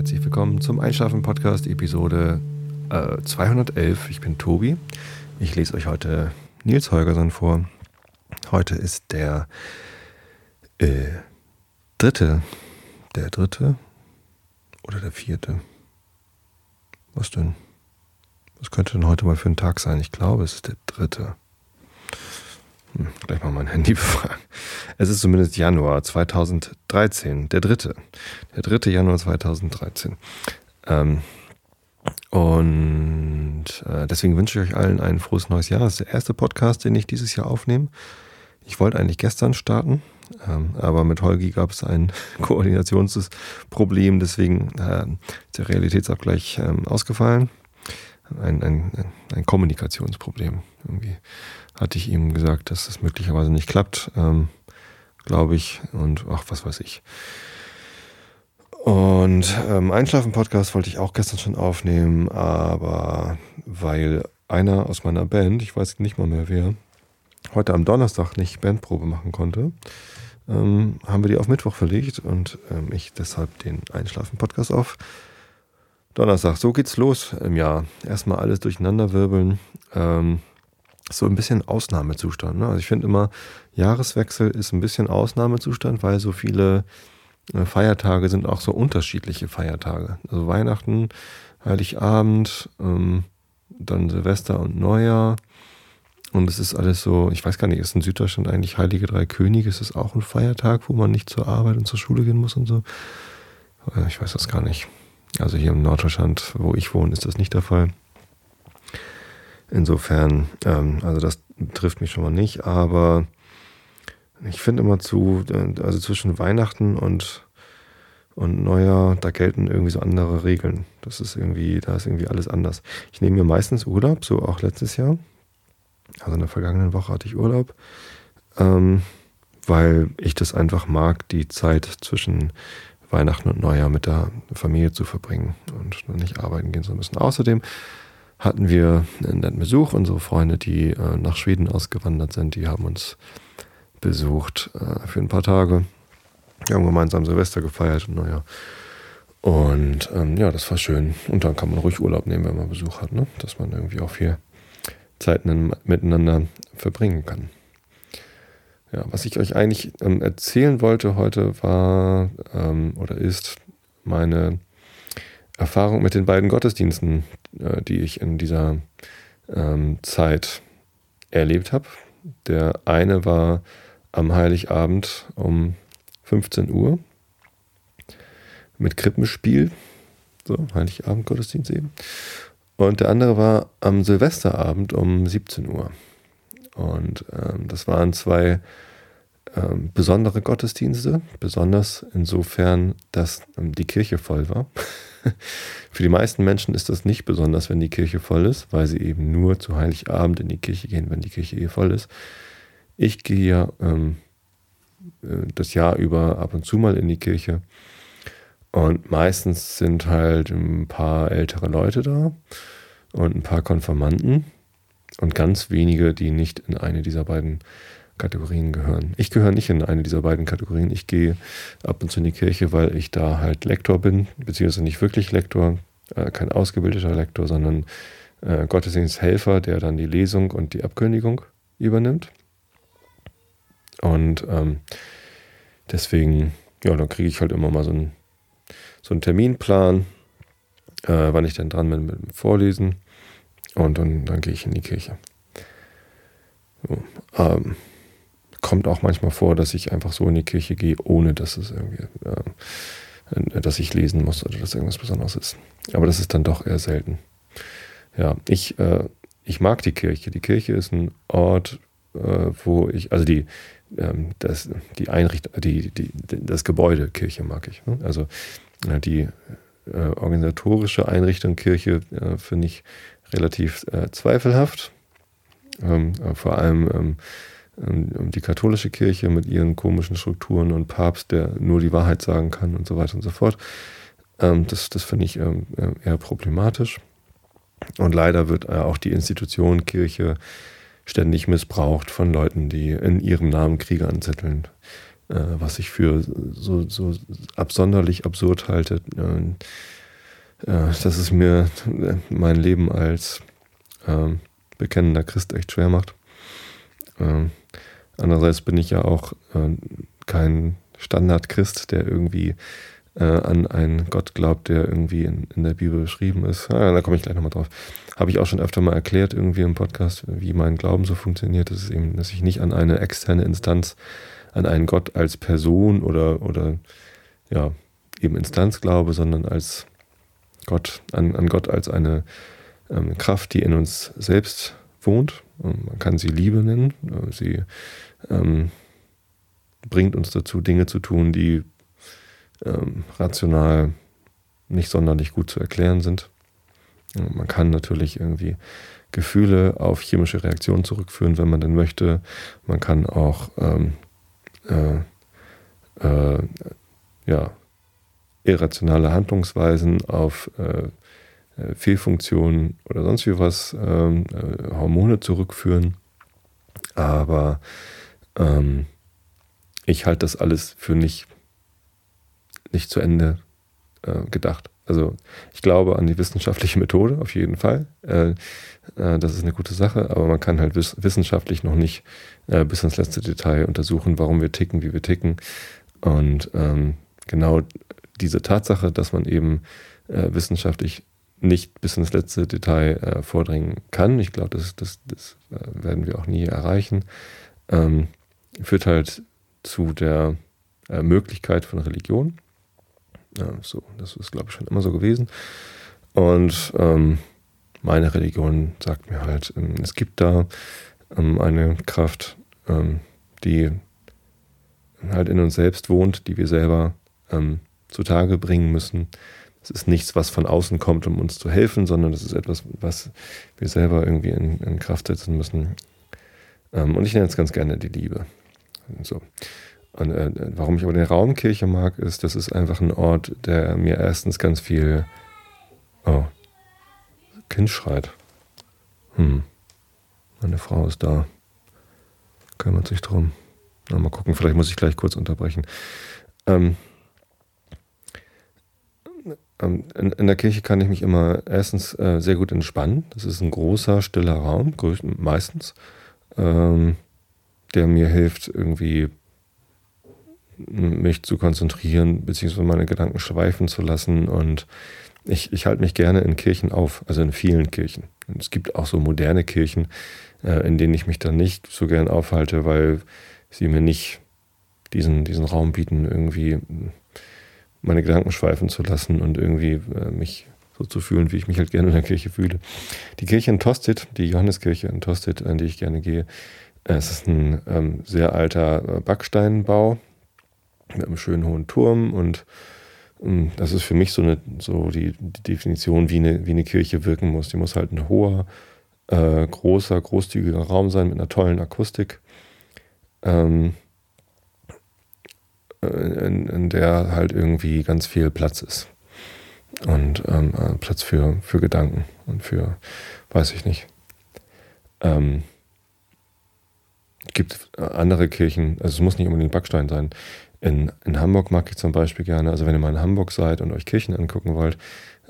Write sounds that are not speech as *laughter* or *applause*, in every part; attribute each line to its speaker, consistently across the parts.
Speaker 1: herzlich willkommen zum Einschlafen-Podcast, Episode äh, 211. Ich bin Tobi. Ich lese euch heute Nils Holgersson vor. Heute ist der äh, dritte, der dritte oder der vierte. Was denn? Was könnte denn heute mal für ein Tag sein? Ich glaube, es ist der dritte. Hm, gleich mal mein Handy *laughs* befragen. Es ist zumindest Januar 2013, der dritte. Der dritte Januar 2013. Ähm, und äh, deswegen wünsche ich euch allen ein frohes neues Jahr. Das ist der erste Podcast, den ich dieses Jahr aufnehme. Ich wollte eigentlich gestern starten, ähm, aber mit Holgi gab es ein *laughs* Koordinationsproblem, deswegen äh, ist der Realitätsabgleich ähm, ausgefallen. Ein, ein, ein Kommunikationsproblem. Irgendwie hatte ich ihm gesagt, dass das möglicherweise nicht klappt, ähm, glaube ich. Und ach, was weiß ich. Und ähm, Einschlafen-Podcast wollte ich auch gestern schon aufnehmen, aber weil einer aus meiner Band, ich weiß nicht mal mehr wer, heute am Donnerstag nicht Bandprobe machen konnte, ähm, haben wir die auf Mittwoch verlegt und ähm, ich deshalb den Einschlafen-Podcast auf Donnerstag. So geht's los im Jahr. Erstmal alles durcheinanderwirbeln. Ähm, so ein bisschen Ausnahmezustand. Ne? Also ich finde immer, Jahreswechsel ist ein bisschen Ausnahmezustand, weil so viele äh, Feiertage sind auch so unterschiedliche Feiertage. Also Weihnachten, Heiligabend, ähm, dann Silvester und Neujahr. Und es ist alles so, ich weiß gar nicht, ist in Süddeutschland eigentlich Heilige Drei Könige? Ist es auch ein Feiertag, wo man nicht zur Arbeit und zur Schule gehen muss und so? Äh, ich weiß das gar nicht. Also hier im Norddeutschland, wo ich wohne, ist das nicht der Fall. Insofern, ähm, also das trifft mich schon mal nicht, aber ich finde immer zu, äh, also zwischen Weihnachten und, und Neujahr, da gelten irgendwie so andere Regeln. Das ist irgendwie, da ist irgendwie alles anders. Ich nehme mir meistens Urlaub, so auch letztes Jahr. Also in der vergangenen Woche hatte ich Urlaub, ähm, weil ich das einfach mag, die Zeit zwischen Weihnachten und Neujahr mit der Familie zu verbringen und nicht arbeiten gehen zu müssen. Außerdem hatten wir einen netten Besuch. Unsere Freunde, die äh, nach Schweden ausgewandert sind, die haben uns besucht äh, für ein paar Tage. Wir haben gemeinsam Silvester gefeiert und naja. Und ähm, ja, das war schön. Und dann kann man ruhig Urlaub nehmen, wenn man Besuch hat, ne? dass man irgendwie auch viel Zeit miteinander verbringen kann. Ja, was ich euch eigentlich ähm, erzählen wollte heute war ähm, oder ist meine Erfahrung mit den beiden Gottesdiensten, äh, die ich in dieser ähm, Zeit erlebt habe. Der eine war am Heiligabend um 15 Uhr mit Krippenspiel, so Heiligabend Gottesdienst eben. Und der andere war am Silvesterabend um 17 Uhr. Und ähm, das waren zwei ähm, besondere Gottesdienste, besonders insofern, dass ähm, die Kirche voll war. *laughs* Für die meisten Menschen ist das nicht besonders, wenn die Kirche voll ist, weil sie eben nur zu Heiligabend in die Kirche gehen, wenn die Kirche eh voll ist. Ich gehe ja ähm, äh, das Jahr über ab und zu mal in die Kirche und meistens sind halt ein paar ältere Leute da und ein paar Konfirmanden und ganz wenige, die nicht in eine dieser beiden Kategorien gehören. Ich gehöre nicht in eine dieser beiden Kategorien. Ich gehe ab und zu in die Kirche, weil ich da halt Lektor bin, beziehungsweise nicht wirklich Lektor, äh, kein ausgebildeter Lektor, sondern äh, Gottesdiensthelfer, der dann die Lesung und die Abkündigung übernimmt. Und ähm, deswegen, ja, dann kriege ich halt immer mal so einen, so einen Terminplan, äh, wann ich denn dran bin mit dem Vorlesen. Und dann, dann gehe ich in die Kirche. So, ähm, kommt auch manchmal vor, dass ich einfach so in die Kirche gehe, ohne dass es irgendwie, äh, dass ich lesen muss oder dass irgendwas Besonderes ist. Aber das ist dann doch eher selten. Ja, ich, äh, ich mag die Kirche. Die Kirche ist ein Ort, äh, wo ich, also die, ähm, das, die Einrichtung, die, die, das Gebäude Kirche mag ich. Ne? Also die äh, organisatorische Einrichtung Kirche äh, finde ich relativ äh, zweifelhaft. Ähm, vor allem ähm, ähm, die katholische Kirche mit ihren komischen Strukturen und Papst, der nur die Wahrheit sagen kann und so weiter und so fort. Ähm, das das finde ich ähm, äh, eher problematisch. Und leider wird äh, auch die Institution Kirche ständig missbraucht von Leuten, die in ihrem Namen Kriege anzetteln. äh, was ich für so, so absonderlich absurd halte, dass es mir mein Leben als bekennender Christ echt schwer macht. Ähm, andererseits bin ich ja auch äh, kein Standard-Christ, der irgendwie äh, an einen Gott glaubt, der irgendwie in, in der Bibel beschrieben ist. Ah, da komme ich gleich nochmal drauf. Habe ich auch schon öfter mal erklärt, irgendwie im Podcast, wie mein Glauben so funktioniert. Das ist eben, dass ich nicht an eine externe Instanz, an einen Gott als Person oder, oder ja, eben Instanz glaube, sondern als Gott, an, an Gott als eine ähm, Kraft, die in uns selbst wohnt. Und man kann sie Liebe nennen. Sie ähm, bringt uns dazu, Dinge zu tun, die ähm, rational nicht sonderlich gut zu erklären sind. Man kann natürlich irgendwie Gefühle auf chemische Reaktionen zurückführen, wenn man denn möchte. Man kann auch ähm, äh, äh, ja, irrationale Handlungsweisen auf äh, äh Fehlfunktionen oder sonst wie was, ähm, äh, Hormone zurückführen. Aber ähm, ich halte das alles für nicht nicht zu Ende äh, gedacht. Also ich glaube an die wissenschaftliche Methode auf jeden Fall. Äh, das ist eine gute Sache, aber man kann halt wiss wissenschaftlich noch nicht bis ins letzte Detail untersuchen, warum wir ticken, wie wir ticken. Und ähm, genau diese Tatsache, dass man eben wissenschaftlich nicht bis ins letzte Detail äh, vordringen kann, ich glaube, das, das, das werden wir auch nie erreichen, ähm, führt halt zu der Möglichkeit von Religion ja, so, das ist, glaube ich, schon immer so gewesen. Und ähm, meine Religion sagt mir halt, ähm, es gibt da ähm, eine Kraft, ähm, die halt in uns selbst wohnt, die wir selber ähm, zutage bringen müssen. Es ist nichts, was von außen kommt, um uns zu helfen, sondern es ist etwas, was wir selber irgendwie in, in Kraft setzen müssen. Ähm, und ich nenne es ganz gerne die Liebe. So. Und, äh, warum ich aber den Raumkirche mag, ist, das ist einfach ein Ort, der mir erstens ganz viel. Oh, Kind schreit. Hm. Meine Frau ist da. Kümmert sich drum. Na, mal gucken, vielleicht muss ich gleich kurz unterbrechen. Ähm, ähm in, in, der Kirche kann ich mich immer erstens äh, sehr gut entspannen. Das ist ein großer, stiller Raum, meistens, ähm, der mir hilft, irgendwie mich zu konzentrieren, beziehungsweise meine Gedanken schweifen zu lassen. Und ich, ich halte mich gerne in Kirchen auf, also in vielen Kirchen. Es gibt auch so moderne Kirchen, äh, in denen ich mich dann nicht so gern aufhalte, weil sie mir nicht diesen, diesen Raum bieten, irgendwie meine Gedanken schweifen zu lassen und irgendwie äh, mich so zu fühlen, wie ich mich halt gerne in der Kirche fühle. Die Kirche in Tosted, die Johanneskirche in Tosted, in die ich gerne gehe, äh, es ist ein ähm, sehr alter äh, Backsteinbau, mit einem schönen hohen Turm und ähm, das ist für mich so, eine, so die, die, Definition, wie eine, wie eine Kirche wirken muss. Die muss halt ein hoher, äh, großer, großzügiger Raum sein mit einer tollen Akustik, ähm, äh, in, in, der halt irgendwie ganz viel Platz ist. Und ähm, äh, Platz für, für Gedanken und für, weiß ich nicht. Ähm, gibt andere Kirchen, also es muss nicht unbedingt Backstein sein, in, in Hamburg mag ich zum Beispiel gerne, also wenn ihr mal in Hamburg seid und euch Kirchen angucken wollt,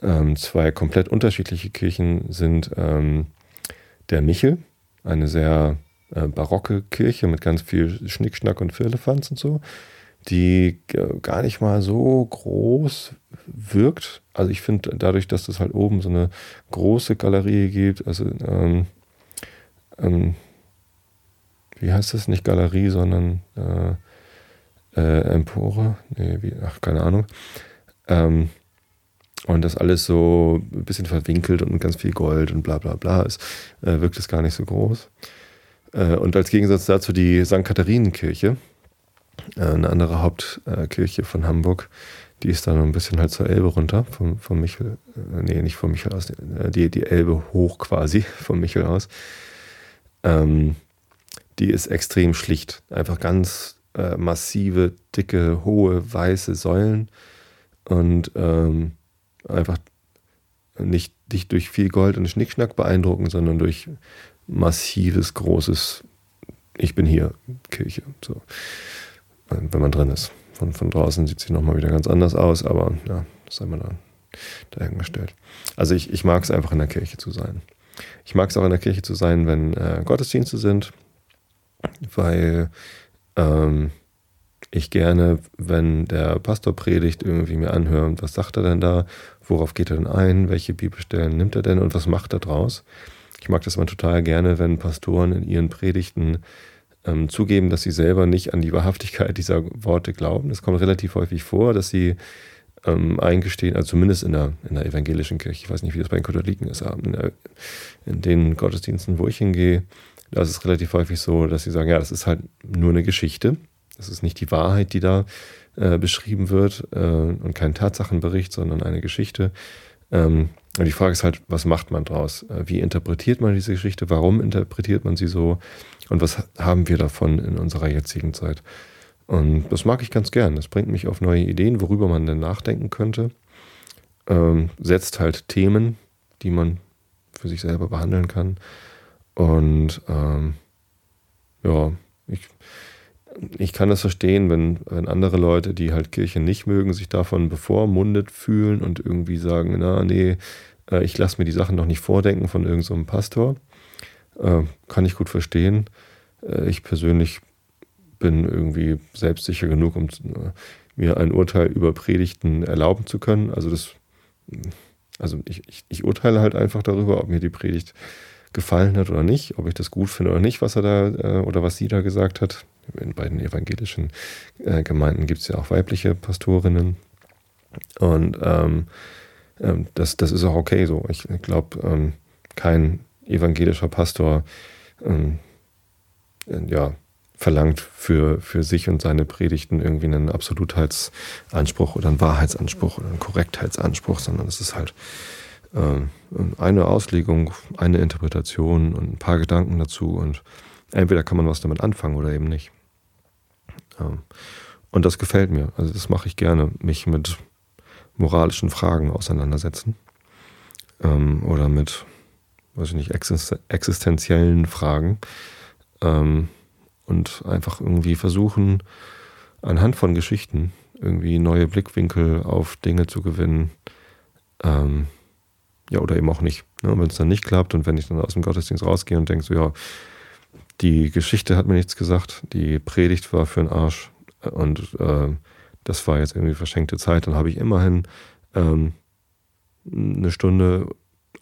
Speaker 1: ähm, zwei komplett unterschiedliche Kirchen sind ähm, der Michel, eine sehr äh, barocke Kirche mit ganz viel Schnickschnack und Firlefanz und so, die gar nicht mal so groß wirkt. Also ich finde dadurch, dass es halt oben so eine große Galerie gibt, also ähm, ähm wie heißt das? Nicht Galerie, sondern äh, äh, Empore, nee, wie, ach, keine Ahnung. Ähm, und das alles so ein bisschen verwinkelt und ganz viel Gold und bla bla bla ist, äh, wirkt es gar nicht so groß. Äh, und als Gegensatz dazu die St. Katharinenkirche, äh, eine andere Hauptkirche von Hamburg, die ist dann ein bisschen halt zur Elbe runter, vom, vom Michel, äh, nee, nicht vom Michel aus, äh, die, die Elbe hoch quasi, *laughs* vom Michel aus. Ähm, die ist extrem schlicht, einfach ganz äh, massive, dicke, hohe, weiße Säulen und ähm, einfach nicht, nicht durch viel Gold und Schnickschnack beeindrucken, sondern durch massives, großes Ich bin hier Kirche. So. Wenn man drin ist. Von, von draußen sieht sie nochmal wieder ganz anders aus, aber ja, das sei mal da, dahingestellt. Also ich, ich mag es einfach in der Kirche zu sein. Ich mag es auch in der Kirche zu sein, wenn äh, Gottesdienste sind, weil ähm, ich gerne, wenn der Pastor predigt, irgendwie mir anhöre, was sagt er denn da, worauf geht er denn ein, welche Bibelstellen nimmt er denn und was macht er draus. Ich mag das immer total gerne, wenn Pastoren in ihren Predigten ähm, zugeben, dass sie selber nicht an die Wahrhaftigkeit dieser Worte glauben. Das kommt relativ häufig vor, dass sie ähm, eingestehen, also zumindest in der, in der evangelischen Kirche, ich weiß nicht, wie das bei den Katholiken ist, aber in, der, in den Gottesdiensten, wo ich hingehe, da ist es relativ häufig so, dass sie sagen, ja, das ist halt nur eine Geschichte. Das ist nicht die Wahrheit, die da äh, beschrieben wird äh, und kein Tatsachenbericht, sondern eine Geschichte. Ähm, und die Frage ist halt, was macht man draus? Äh, wie interpretiert man diese Geschichte? Warum interpretiert man sie so? Und was haben wir davon in unserer jetzigen Zeit? Und das mag ich ganz gern. Das bringt mich auf neue Ideen, worüber man denn nachdenken könnte. Ähm, setzt halt Themen, die man für sich selber behandeln kann. Und ähm, ja, ich, ich kann das verstehen, wenn, wenn andere Leute, die halt Kirche nicht mögen, sich davon bevormundet fühlen und irgendwie sagen, na nee, äh, ich lasse mir die Sachen noch nicht vordenken von irgendeinem so Pastor. Äh, kann ich gut verstehen. Äh, ich persönlich bin irgendwie selbstsicher genug, um mir ein Urteil über Predigten erlauben zu können. Also das, also ich, ich, ich urteile halt einfach darüber, ob mir die Predigt gefallen hat oder nicht, ob ich das gut finde oder nicht, was er da oder was sie da gesagt hat in beiden evangelischen äh, Gemeinden gibt es ja auch weibliche Pastorinnen. Und ähm, ähm, das, das ist auch okay so. Ich glaube, ähm, kein evangelischer Pastor ähm, äh, ja, verlangt für, für sich und seine Predigten irgendwie einen Absolutheitsanspruch oder einen Wahrheitsanspruch oder einen Korrektheitsanspruch, sondern es ist halt äh, eine Auslegung, eine Interpretation und ein paar Gedanken dazu und entweder kann man was damit anfangen oder eben nicht. Und das gefällt mir. Also das mache ich gerne, mich mit moralischen Fragen auseinandersetzen. Ähm, oder mit, weiß ich nicht, existenziellen Fragen. Ähm, und einfach irgendwie versuchen, anhand von Geschichten irgendwie neue Blickwinkel auf Dinge zu gewinnen. Ähm, ja, oder eben auch nicht. Ne? Wenn es dann nicht klappt und wenn ich dann aus dem Gottesdienst rausgehe und denke so, ja, die Geschichte hat mir nichts gesagt, die Predigt war für den Arsch und äh, das war jetzt irgendwie verschenkte Zeit. Dann habe ich immerhin ähm, eine Stunde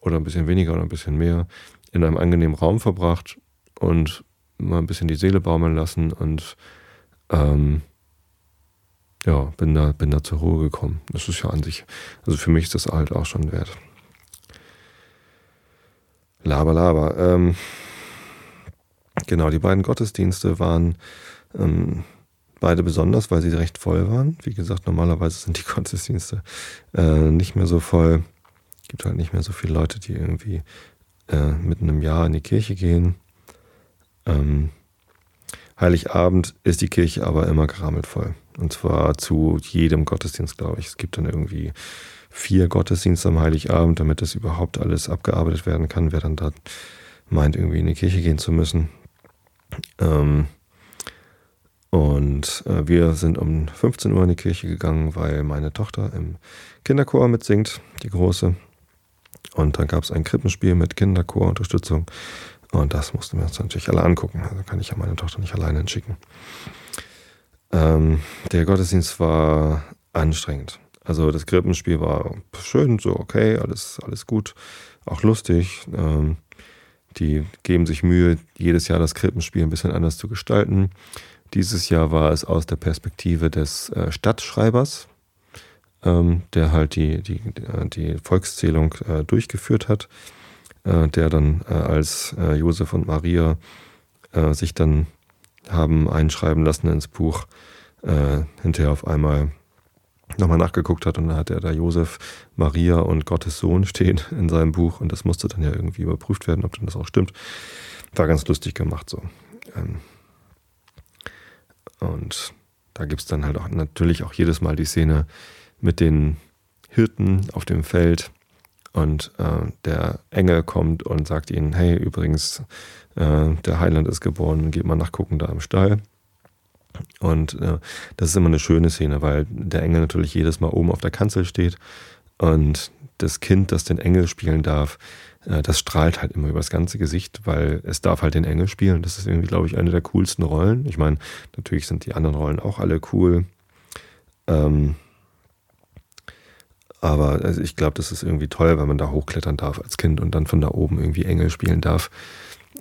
Speaker 1: oder ein bisschen weniger oder ein bisschen mehr in einem angenehmen Raum verbracht und mal ein bisschen die Seele baumeln lassen und ähm, ja, bin da, bin da zur Ruhe gekommen. Das ist ja an sich, also für mich ist das halt auch schon wert. Laber, laber. Ähm, Genau, die beiden Gottesdienste waren ähm, beide besonders, weil sie recht voll waren. Wie gesagt, normalerweise sind die Gottesdienste äh, nicht mehr so voll. Gibt halt nicht mehr so viele Leute, die irgendwie äh, mitten im Jahr in die Kirche gehen. Ähm, Heiligabend ist die Kirche aber immer gerammelt voll. Und zwar zu jedem Gottesdienst, glaube ich. Es gibt dann irgendwie vier Gottesdienste am Heiligabend, damit das überhaupt alles abgearbeitet werden kann, wer dann da meint, irgendwie in die Kirche gehen zu müssen. Ähm, und äh, wir sind um 15 Uhr in die Kirche gegangen, weil meine Tochter im Kinderchor mitsingt, die große. Und dann gab es ein Krippenspiel mit Kinderchorunterstützung. Und das mussten wir uns natürlich alle angucken. Also kann ich ja meine Tochter nicht alleine entschicken. Ähm, der Gottesdienst war anstrengend. Also das Krippenspiel war schön, so okay, alles, alles gut, auch lustig. Ähm, die geben sich Mühe, jedes Jahr das Krippenspiel ein bisschen anders zu gestalten. Dieses Jahr war es aus der Perspektive des äh, Stadtschreibers, ähm, der halt die, die, die Volkszählung äh, durchgeführt hat, äh, der dann äh, als äh, Josef und Maria äh, sich dann haben einschreiben lassen ins Buch, hinterher auf einmal nochmal nachgeguckt hat und da hat er da Josef, Maria und Gottes Sohn stehen *laughs* in seinem Buch und das musste dann ja irgendwie überprüft werden, ob denn das auch stimmt. War ganz lustig gemacht so. Ähm, und da gibt es dann halt auch natürlich auch jedes Mal die Szene mit den Hirten auf dem Feld und äh, der Engel kommt und sagt ihnen, hey, übrigens, äh, der Heiland ist geboren, geht mal nachgucken da im Stall. Und äh, das ist immer eine schöne Szene, weil der Engel natürlich jedes Mal oben auf der Kanzel steht und das Kind, das den Engel spielen darf, äh, das strahlt halt immer über das ganze Gesicht, weil es darf halt den Engel spielen. Das ist irgendwie, glaube ich, eine der coolsten Rollen. Ich meine, natürlich sind die anderen Rollen auch alle cool. Ähm, aber also ich glaube, das ist irgendwie toll, wenn man da hochklettern darf als Kind und dann von da oben irgendwie Engel spielen darf.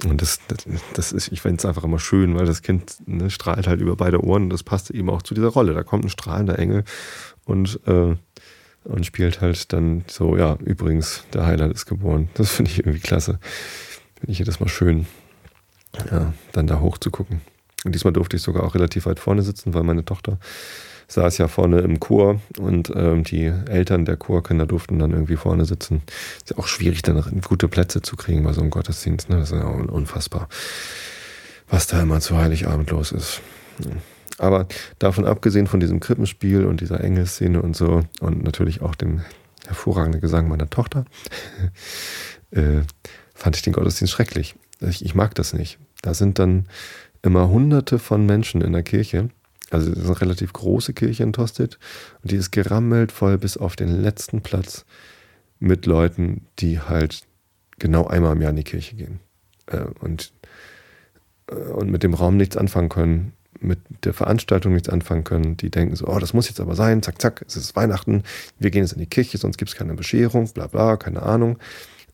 Speaker 1: Und das, das, das ist, ich finde es einfach immer schön, weil das Kind ne, strahlt halt über beide Ohren und das passt eben auch zu dieser Rolle. Da kommt ein strahlender Engel und, äh, und spielt halt dann so, ja, übrigens, der Heiland ist geboren. Das finde ich irgendwie klasse. Finde ich jedes Mal schön, ja, dann da hoch zu gucken. Und diesmal durfte ich sogar auch relativ weit vorne sitzen, weil meine Tochter saß ja vorne im Chor und ähm, die Eltern der Chorkinder durften dann irgendwie vorne sitzen. Ist ja auch schwierig, dann gute Plätze zu kriegen bei so einem Gottesdienst. Ne? Das ist ja unfassbar, was da immer zu Heiligabend los ist. Aber davon abgesehen von diesem Krippenspiel und dieser Engelszene und so und natürlich auch dem hervorragenden Gesang meiner Tochter, *laughs* äh, fand ich den Gottesdienst schrecklich. Ich, ich mag das nicht. Da sind dann immer hunderte von Menschen in der Kirche also es ist eine relativ große Kirche in Tosted und die ist gerammelt voll bis auf den letzten Platz mit Leuten, die halt genau einmal im Jahr in die Kirche gehen äh, und, äh, und mit dem Raum nichts anfangen können, mit der Veranstaltung nichts anfangen können. Die denken so, oh, das muss jetzt aber sein, zack, zack, es ist Weihnachten, wir gehen jetzt in die Kirche, sonst gibt es keine Bescherung, bla bla, keine Ahnung.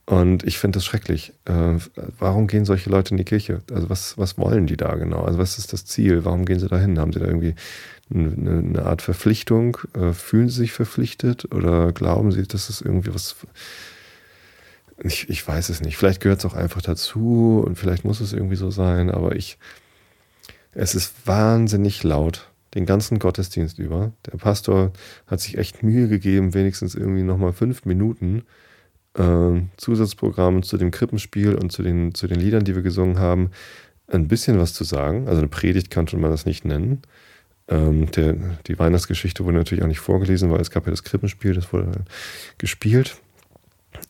Speaker 1: Und ich finde das schrecklich. Äh, warum gehen solche Leute in die Kirche? Also was, was wollen die da genau? Also was ist das Ziel? Warum gehen sie da hin? Haben sie da irgendwie eine, eine Art Verpflichtung? Äh, fühlen sie sich verpflichtet? Oder glauben sie, dass es irgendwie was... Ich, ich weiß es nicht. Vielleicht gehört es auch einfach dazu und vielleicht muss es irgendwie so sein, aber ich... Es ist wahnsinnig laut den ganzen Gottesdienst über. Der Pastor hat sich echt Mühe gegeben, wenigstens irgendwie nochmal fünf Minuten äh, Zusatzprogramm zu dem Krippenspiel und zu den, zu den Liedern, die wir gesungen haben, ein bisschen was zu sagen. Also eine Predigt könnte man das nicht nennen. Ähm, der, die Weihnachtsgeschichte wurde natürlich auch nicht vorgelesen, weil es gab ja das Krippenspiel, das wurde gespielt.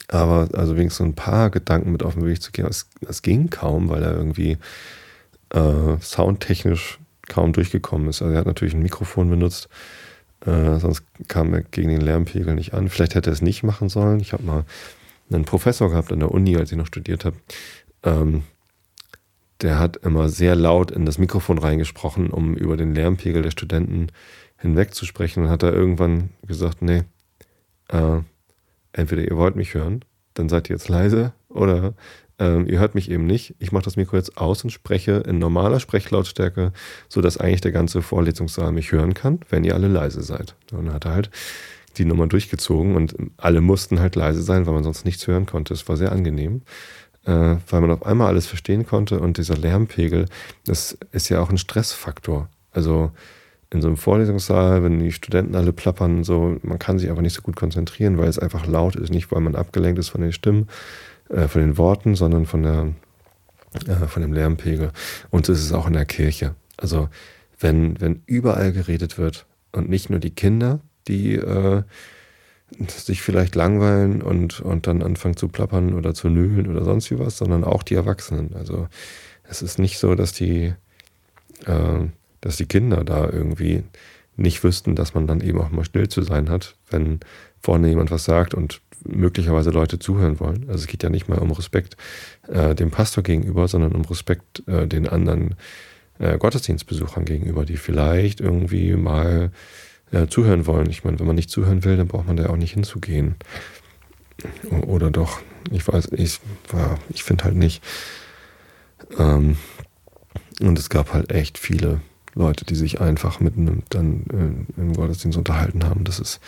Speaker 1: Aber also wenigstens so ein paar Gedanken mit auf den Weg zu gehen, das, das ging kaum, weil er irgendwie äh, soundtechnisch kaum durchgekommen ist. Also er hat natürlich ein Mikrofon benutzt, äh, sonst kam er gegen den Lärmpegel nicht an. Vielleicht hätte er es nicht machen sollen. Ich habe mal einen Professor gehabt an der Uni, als ich noch studiert habe. Ähm, der hat immer sehr laut in das Mikrofon reingesprochen, um über den Lärmpegel der Studenten hinweg zu sprechen. Und hat er irgendwann gesagt, nee, äh, entweder ihr wollt mich hören, dann seid ihr jetzt leise, oder ähm, ihr hört mich eben nicht. Ich mache das Mikro jetzt aus und spreche in normaler Sprechlautstärke, sodass eigentlich der ganze Vorlesungssaal mich hören kann, wenn ihr alle leise seid. Dann hat er halt die Nummer durchgezogen und alle mussten halt leise sein, weil man sonst nichts hören konnte. Es war sehr angenehm, äh, weil man auf einmal alles verstehen konnte und dieser Lärmpegel, das ist ja auch ein Stressfaktor. Also in so einem Vorlesungssaal, wenn die Studenten alle plappern, so, man kann sich einfach nicht so gut konzentrieren, weil es einfach laut ist, nicht weil man abgelenkt ist von den Stimmen, äh, von den Worten, sondern von, der, äh, von dem Lärmpegel. Und so ist es auch in der Kirche. Also wenn, wenn überall geredet wird und nicht nur die Kinder, die äh, sich vielleicht langweilen und, und dann anfangen zu plappern oder zu nölen oder sonst wie was, sondern auch die Erwachsenen. Also es ist nicht so, dass die, äh, dass die Kinder da irgendwie nicht wüssten, dass man dann eben auch mal still zu sein hat, wenn vorne jemand was sagt und möglicherweise Leute zuhören wollen. Also es geht ja nicht mal um Respekt äh, dem Pastor gegenüber, sondern um Respekt äh, den anderen äh, Gottesdienstbesuchern gegenüber, die vielleicht irgendwie mal äh, zuhören wollen. Ich meine, wenn man nicht zuhören will, dann braucht man da auch nicht hinzugehen. Oder doch, ich weiß, ich, ich finde halt nicht. Ähm, und es gab halt echt viele Leute, die sich einfach mit einem dann äh, im Gottesdienst unterhalten haben. Das ist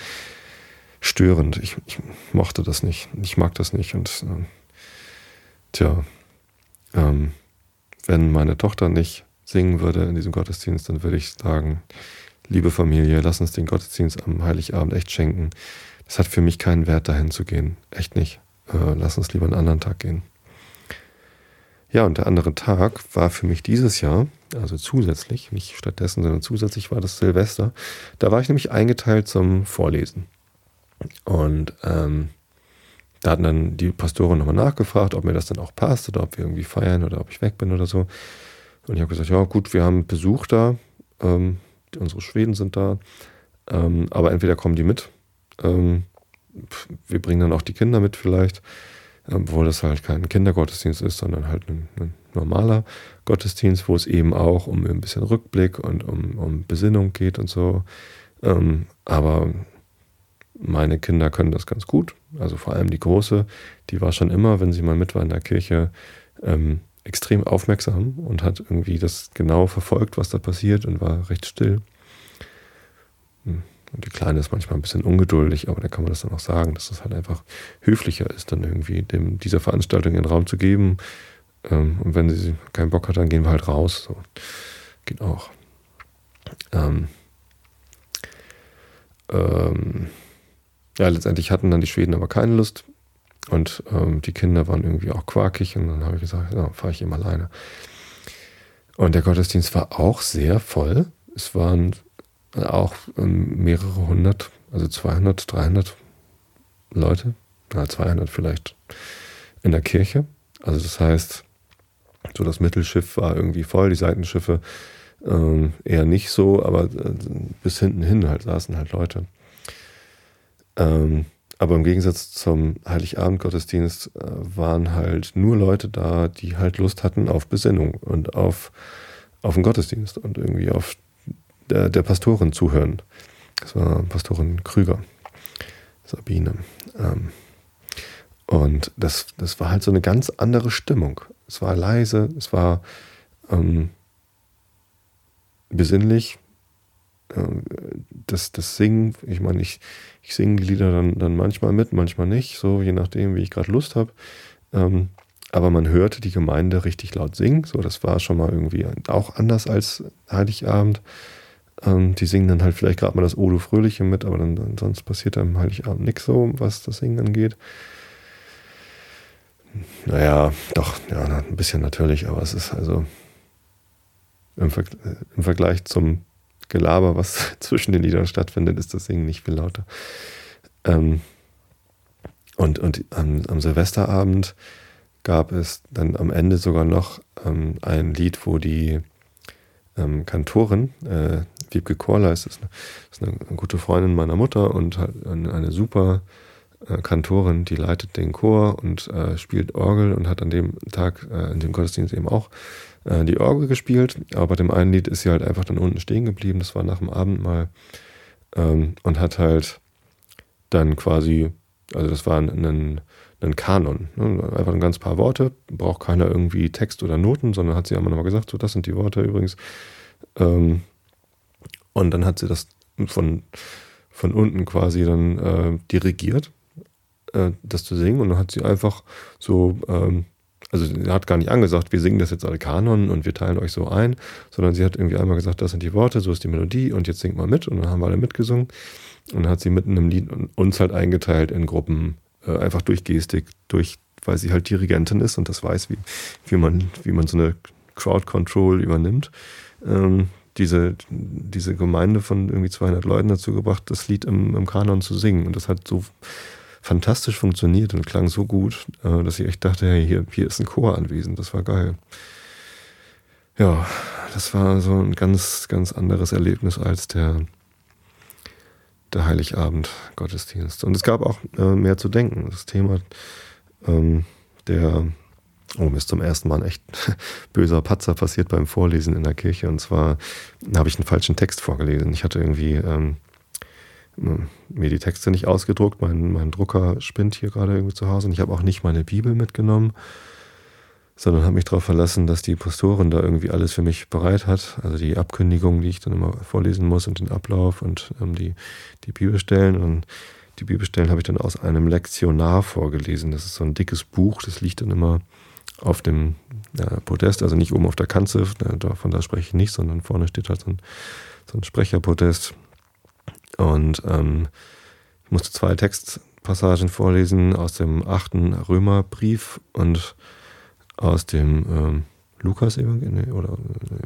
Speaker 1: störend. Ich, ich, mochte das nicht. Ich mag das nicht. Und äh, tja, ähm, wenn meine Tochter nicht singen würde in diesem Gottesdienst, dann würde ich sagen, liebe Familie, lass uns den Gottesdienst am Heiligabend echt schenken. Das hat für mich keinen Wert, dahin zu gehen. Echt nicht. Äh, lass uns lieber einen anderen Tag gehen. Ja, und der andere Tag war für mich dieses Jahr, also zusätzlich, nicht stattdessen, sondern zusätzlich war das Silvester. Da war ich nämlich eingeteilt zum Vorlesen. Und ähm, da hatten dann die Pastoren nochmal nachgefragt, ob mir das dann auch passt oder ob wir irgendwie feiern oder ob ich weg bin oder so. Und ich habe gesagt, ja gut, wir haben Besuch da, Ähm, unsere Schweden sind da. Ähm, aber entweder kommen die mit. Ähm, wir bringen dann auch die Kinder mit vielleicht, obwohl das halt kein Kindergottesdienst ist, sondern halt ein, ein normaler Gottesdienst, wo es eben auch um ein bisschen Rückblick und um, um Besinnung geht und so. Ähm, aber meine Kinder können das ganz gut. Also vor allem die Große, die war schon immer, wenn sie mal mit war in der Kirche, ähm, extrem aufmerksam und hat irgendwie das genau verfolgt, was da passiert und war recht still. Hm. Und die Kleine ist manchmal ein bisschen ungeduldig, aber da kann man das dann auch sagen, dass es halt einfach höflicher ist, dann irgendwie dem, dieser Veranstaltung den Raum zu geben. Ähm, und wenn sie keinen Bock hat, dann gehen wir halt raus. So. Geht auch. Ähm, ähm, ja, letztendlich hatten dann die Schweden aber keine Lust. Und ähm, die Kinder waren irgendwie auch quakig. Und dann habe ich gesagt, ja, fahre ich eben alleine. Und der Gottesdienst war auch sehr voll. Es waren auch ähm, mehrere hundert, also 200, 300 Leute, na 200 vielleicht in der Kirche. Also das heißt, so das Mittelschiff war irgendwie voll, die Seitenschiffe ähm, eher nicht so, aber äh, bis hinten hin halt saßen halt Leute. Ähm, aber im Gegensatz zum Heiligabend-Gottesdienst äh, waren halt nur Leute da, die halt Lust hatten auf Besinnung und auf, auf den Gottesdienst und irgendwie auf der, der Pastorin zuhören. Das war Pastorin Krüger, Sabine. Ähm, und das, das war halt so eine ganz andere Stimmung. Es war leise, es war ähm, besinnlich. Ähm, das, das Singen, ich meine, ich, ich singe die Lieder dann, dann manchmal mit, manchmal nicht, so je nachdem, wie ich gerade Lust habe. Ähm, aber man hörte die Gemeinde richtig laut singen. So, das war schon mal irgendwie auch anders als Heiligabend. Ähm, die singen dann halt vielleicht gerade mal das Odo Fröhliche mit, aber dann, sonst passiert am Heiligabend nichts so, was das Singen angeht. Naja, doch, ja, ein bisschen natürlich, aber es ist also im, Ver im Vergleich zum Gelaber, was *laughs* zwischen den Liedern stattfindet, ist das Singen nicht viel lauter. Ähm, und und am, am, Silvesterabend gab es dann am Ende sogar noch ähm, ein Lied, wo die ähm, Kantorin, äh, Wiebke Korler, ist, ist, eine, ist eine gute Freundin meiner Mutter und halt eine super äh, Kantorin, die leitet den Chor und äh, spielt Orgel und hat an dem Tag, äh, in dem Gottesdienst eben auch äh, die Orgel gespielt. Aber bei dem einen Lied ist sie halt einfach dann unten stehen geblieben. Das war nach dem Abendmahl. Ähm, und hat halt dann quasi, also das war ein, ein, Kanon. Ne? Einfach ein ganz paar Worte. Braucht keiner irgendwie Text oder Noten, sondern hat sie einmal nochmal gesagt, so das sind die Worte übrigens. Ähm, und dann hat sie das von, von unten quasi dann äh, dirigiert äh, das zu singen. Und dann hat sie einfach so, ähm, also sie hat gar nicht angesagt, wir singen das jetzt alle Kanon und wir teilen euch so ein, sondern sie hat irgendwie einmal gesagt, das sind die Worte, so ist die Melodie und jetzt singt mal mit. Und dann haben wir alle mitgesungen. Und dann hat sie mitten im Lied uns halt eingeteilt in Gruppen, äh, einfach durch Gestik, durch, weil sie halt Dirigentin ist und das weiß, wie, wie, man, wie man so eine Crowd Control übernimmt. Ähm, diese, diese Gemeinde von irgendwie 200 Leuten dazu gebracht, das Lied im, im Kanon zu singen. Und das hat so fantastisch funktioniert und klang so gut, äh, dass ich echt dachte, hey, hier, hier ist ein Chor anwesend. Das war geil. Ja, das war so ein ganz, ganz anderes Erlebnis als der, der Heiligabend-Gottesdienst. Und es gab auch äh, mehr zu denken. Das Thema ähm, der, oh, mir ist zum ersten Mal ein echt *laughs* böser Patzer passiert beim Vorlesen in der Kirche. Und zwar habe ich einen falschen Text vorgelesen. Ich hatte irgendwie ähm, mir die Texte nicht ausgedruckt. Mein, mein Drucker spinnt hier gerade irgendwie zu Hause und ich habe auch nicht meine Bibel mitgenommen, sondern habe mich darauf verlassen, dass die Pastorin da irgendwie alles für mich bereit hat. Also die Abkündigung, die ich dann immer vorlesen muss und den Ablauf und ähm, die, die Bibelstellen. Und die Bibelstellen habe ich dann aus einem Lektionar vorgelesen. Das ist so ein dickes Buch, das liegt dann immer auf dem ja, Podest, also nicht oben auf der Kanzel, davon da spreche ich nicht, sondern vorne steht halt so ein, so ein Sprecherpodest und ähm, ich musste zwei Textpassagen vorlesen aus dem achten Römerbrief und aus dem ähm, Lukas-Evangelium, oder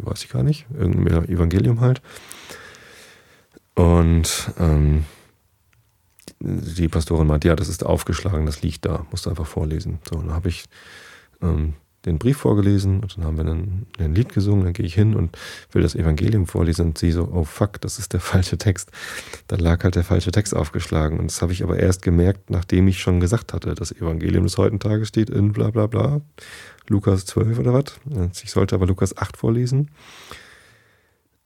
Speaker 1: weiß ich gar nicht, irgendein Evangelium halt. Und ähm, die Pastorin meinte, ja, das ist aufgeschlagen, das liegt da, musst du einfach vorlesen. So, dann habe ich ähm, den Brief vorgelesen und dann haben wir dann ein Lied gesungen, dann gehe ich hin und will das Evangelium vorlesen und sie so, oh fuck, das ist der *laughs* falsche Text. Dann lag halt der falsche Text aufgeschlagen und das habe ich aber erst gemerkt, nachdem ich schon gesagt hatte, das Evangelium des heutigen Tages steht in bla bla bla, Lukas 12 oder was. Ich sollte aber Lukas 8 vorlesen.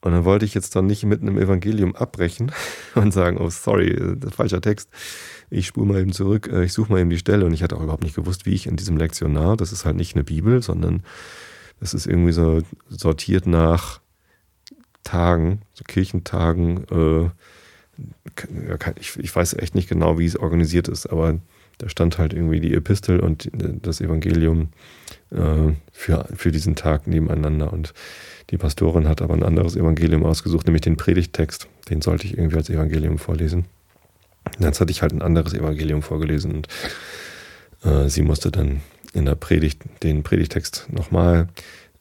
Speaker 1: Und dann wollte ich jetzt dann nicht mitten im Evangelium abbrechen *laughs* und sagen, oh sorry, ist falscher Text ich spule mal eben zurück, äh, ich suche mal eben die Stelle und ich hatte auch überhaupt nicht gewusst, wie ich in diesem Lektionar, das ist halt nicht eine Bibel, sondern das ist irgendwie so sortiert nach Tagen, so Kirchentagen. Äh, ich weiß echt nicht genau, wie es organisiert ist, aber da stand halt irgendwie die Epistel und das Evangelium äh, für, für diesen Tag nebeneinander. Und die Pastorin hat aber ein anderes Evangelium ausgesucht, nämlich den Predigttext. Den sollte ich irgendwie als Evangelium vorlesen. Jetzt hatte ich halt ein anderes Evangelium vorgelesen und äh, sie musste dann in der Predigt den Predigtext nochmal,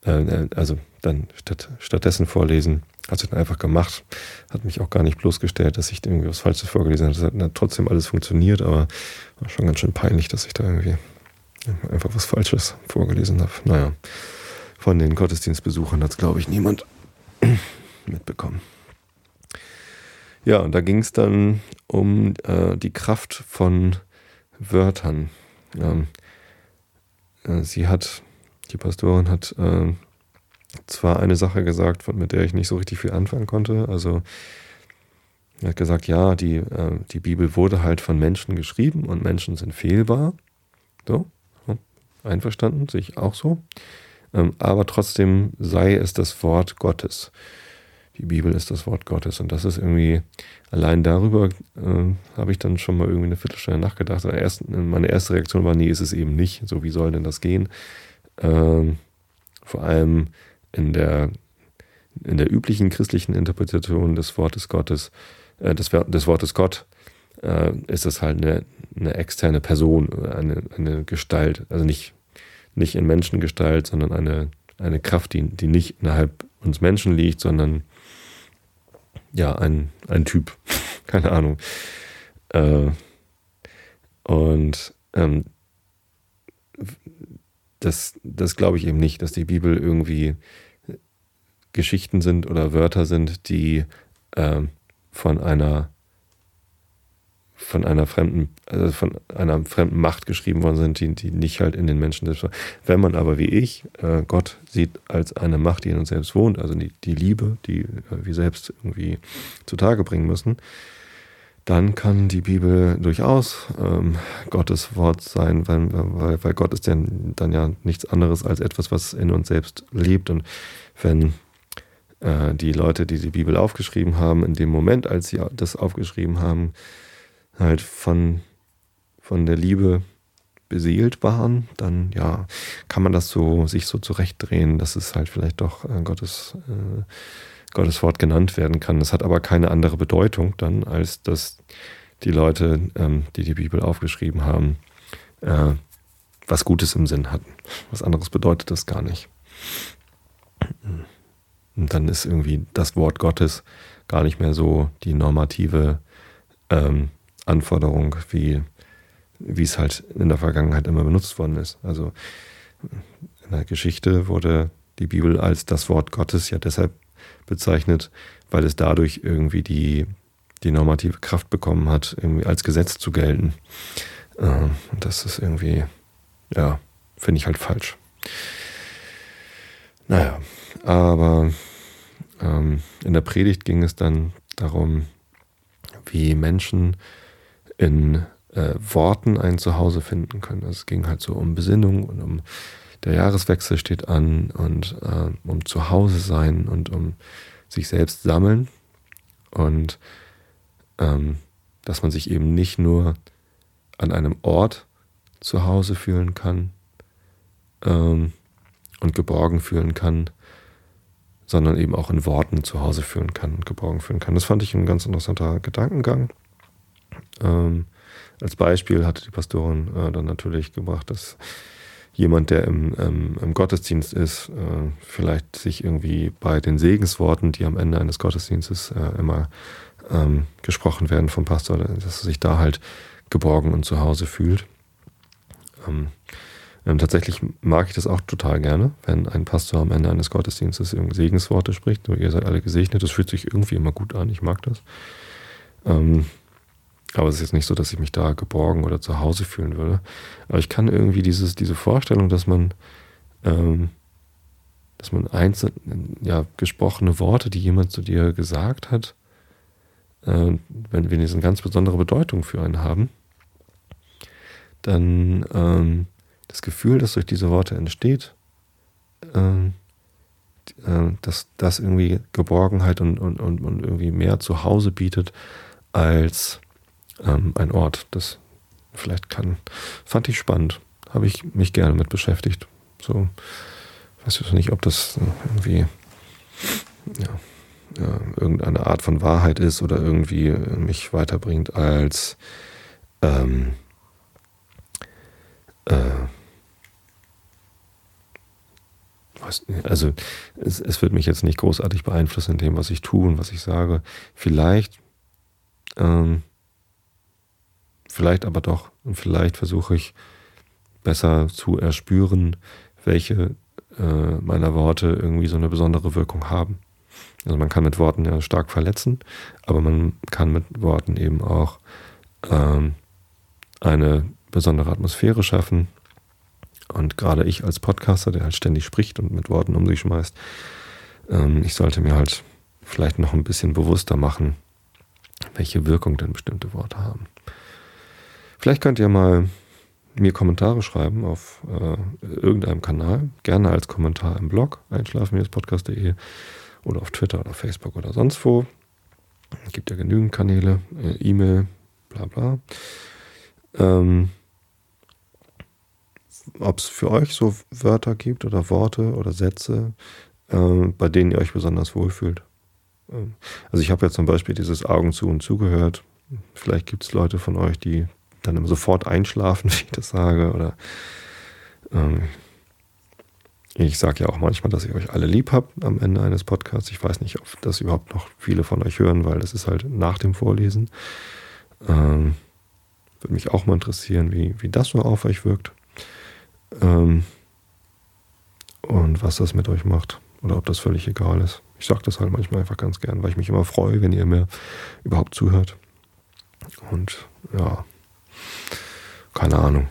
Speaker 1: äh, also dann statt, stattdessen vorlesen. Hat sie dann einfach gemacht, hat mich auch gar nicht bloßgestellt, dass ich irgendwie was Falsches vorgelesen habe. Das hat trotzdem alles funktioniert, aber war schon ganz schön peinlich, dass ich da irgendwie einfach was Falsches vorgelesen habe. Naja, von den Gottesdienstbesuchern hat es, glaube ich, niemand *clears throat* mitbekommen. Ja, und da ging es dann um äh, die Kraft von Wörtern. Ähm, äh, sie hat, die Pastorin hat äh, zwar eine Sache gesagt, mit der ich nicht so richtig viel anfangen konnte. Also er hat gesagt, ja, die, äh, die Bibel wurde halt von Menschen geschrieben und Menschen sind fehlbar. So, einverstanden, sehe ich auch so. Ähm, aber trotzdem sei es das Wort Gottes die Bibel ist das Wort Gottes. Und das ist irgendwie, allein darüber äh, habe ich dann schon mal irgendwie eine Viertelstunde nachgedacht. Erst, meine erste Reaktion war, nee, ist es eben nicht. So, wie soll denn das gehen? Ähm, vor allem in der, in der üblichen christlichen Interpretation des Wortes Gottes, äh, des, des Wortes Gott, äh, ist es halt eine, eine externe Person, eine, eine Gestalt, also nicht, nicht in Menschengestalt, sondern eine, eine Kraft, die, die nicht innerhalb uns Menschen liegt, sondern ja, ein, ein Typ. *laughs* Keine Ahnung. Äh, und ähm, das, das glaube ich eben nicht, dass die Bibel irgendwie Geschichten sind oder Wörter sind, die äh, von einer von einer fremden, also von einer fremden Macht geschrieben worden sind, die, die nicht halt in den Menschen selbst. Wenn man aber wie ich äh, Gott sieht als eine Macht, die in uns selbst wohnt, also die, die Liebe, die äh, wir selbst irgendwie zutage bringen müssen, dann kann die Bibel durchaus ähm, Gottes Wort sein, weil, weil, weil Gott ist ja dann ja nichts anderes als etwas, was in uns selbst lebt. Und wenn äh, die Leute, die die Bibel aufgeschrieben haben, in dem Moment, als sie das aufgeschrieben haben, halt von, von der Liebe beseelt waren, dann ja, kann man das so sich so zurechtdrehen, dass es halt vielleicht doch äh, Gottes, äh, Gottes Wort genannt werden kann. Das hat aber keine andere Bedeutung dann, als dass die Leute, ähm, die die Bibel aufgeschrieben haben, äh, was Gutes im Sinn hatten. Was anderes bedeutet das gar nicht. Und dann ist irgendwie das Wort Gottes gar nicht mehr so die normative ähm, Anforderung, wie, wie es halt in der Vergangenheit immer benutzt worden ist. Also in der Geschichte wurde die Bibel als das Wort Gottes ja deshalb bezeichnet, weil es dadurch irgendwie die, die normative Kraft bekommen hat, irgendwie als Gesetz zu gelten. Und das ist irgendwie, ja, finde ich halt falsch. Naja, aber ähm, in der Predigt ging es dann darum, wie Menschen in äh, Worten ein Zuhause finden können. Also es ging halt so um Besinnung und um der Jahreswechsel steht an und äh, um Zuhause sein und um sich selbst sammeln und ähm, dass man sich eben nicht nur an einem Ort zu Hause fühlen kann ähm, und geborgen fühlen kann, sondern eben auch in Worten zu Hause fühlen kann und geborgen fühlen kann. Das fand ich ein ganz interessanter Gedankengang. Ähm, als Beispiel hatte die Pastorin äh, dann natürlich gebracht, dass jemand, der im, ähm, im Gottesdienst ist, äh, vielleicht sich irgendwie bei den Segensworten, die am Ende eines Gottesdienstes äh, immer ähm, gesprochen werden vom Pastor, dass er sich da halt geborgen und zu Hause fühlt. Ähm, Ähm, tatsächlich mag ich das auch total gerne, wenn ein Pastor am Ende eines Gottesdienstes irgendwie Segensworte spricht. ihr seid alle gesegnet. Das fühlt sich irgendwie immer gut an. Ich mag das. Ähm, aber es ist jetzt nicht so, dass ich mich da geborgen oder zu Hause fühlen würde. Aber ich kann irgendwie dieses, diese Vorstellung, dass man, ähm, dass man einzelne, ja, gesprochene Worte, die jemand zu dir gesagt hat, äh, wenn wir eine ganz besondere Bedeutung für einen haben, dann ähm, das Gefühl, das durch diese Worte entsteht, ähm, äh, dass das irgendwie Geborgenheit und, und, und, und irgendwie mehr Zuhause bietet als ähm, ein Ort. Das vielleicht kann. Fand ich spannend. Habe ich mich gerne mit beschäftigt. So, weiß ich nicht, ob das irgendwie ja, ja, irgendeine Art von Wahrheit ist oder irgendwie mich weiterbringt als ähm, äh, also es, es wird mich jetzt nicht großartig beeinflussen in dem, was ich tue und was ich sage. Vielleicht, ähm, vielleicht aber doch. Und vielleicht versuche ich besser zu erspüren, welche äh, meiner Worte irgendwie so eine besondere Wirkung haben. Also man kann mit Worten ja stark verletzen, aber man kann mit Worten eben auch ähm, eine besondere Atmosphäre schaffen. Und gerade ich als Podcaster, der halt ständig spricht und mit Worten um sich schmeißt, ähm, ich sollte mir halt vielleicht noch ein bisschen bewusster machen, welche Wirkung denn bestimmte Worte haben. Vielleicht könnt ihr mal mir Kommentare schreiben auf äh, irgendeinem Kanal, gerne als Kommentar im Blog einschlafen-podcast.de oder auf Twitter oder Facebook oder sonst wo. Es gibt ja genügend Kanäle, äh, E-Mail, bla bla. Ähm, ob es für euch so Wörter gibt oder Worte oder Sätze, äh, bei denen ihr euch besonders wohlfühlt. Ähm, also ich habe ja zum Beispiel dieses Augen zu und zugehört. Vielleicht gibt es Leute von euch, die dann sofort einschlafen, *laughs* wie ich das sage. Oder ähm, ich sage ja auch manchmal, dass ich euch alle lieb habe am Ende eines Podcasts. Ich weiß nicht, ob das überhaupt noch viele von euch hören, weil das ist halt nach dem Vorlesen. Ähm, würde mich auch mal interessieren, wie, wie das so auf euch wirkt. Ähm, und was das mit euch macht. Oder ob das völlig egal ist. Ich sage das halt manchmal einfach ganz gern, weil ich mich immer freue, wenn ihr mir überhaupt zuhört. Und ja, keine Ahnung.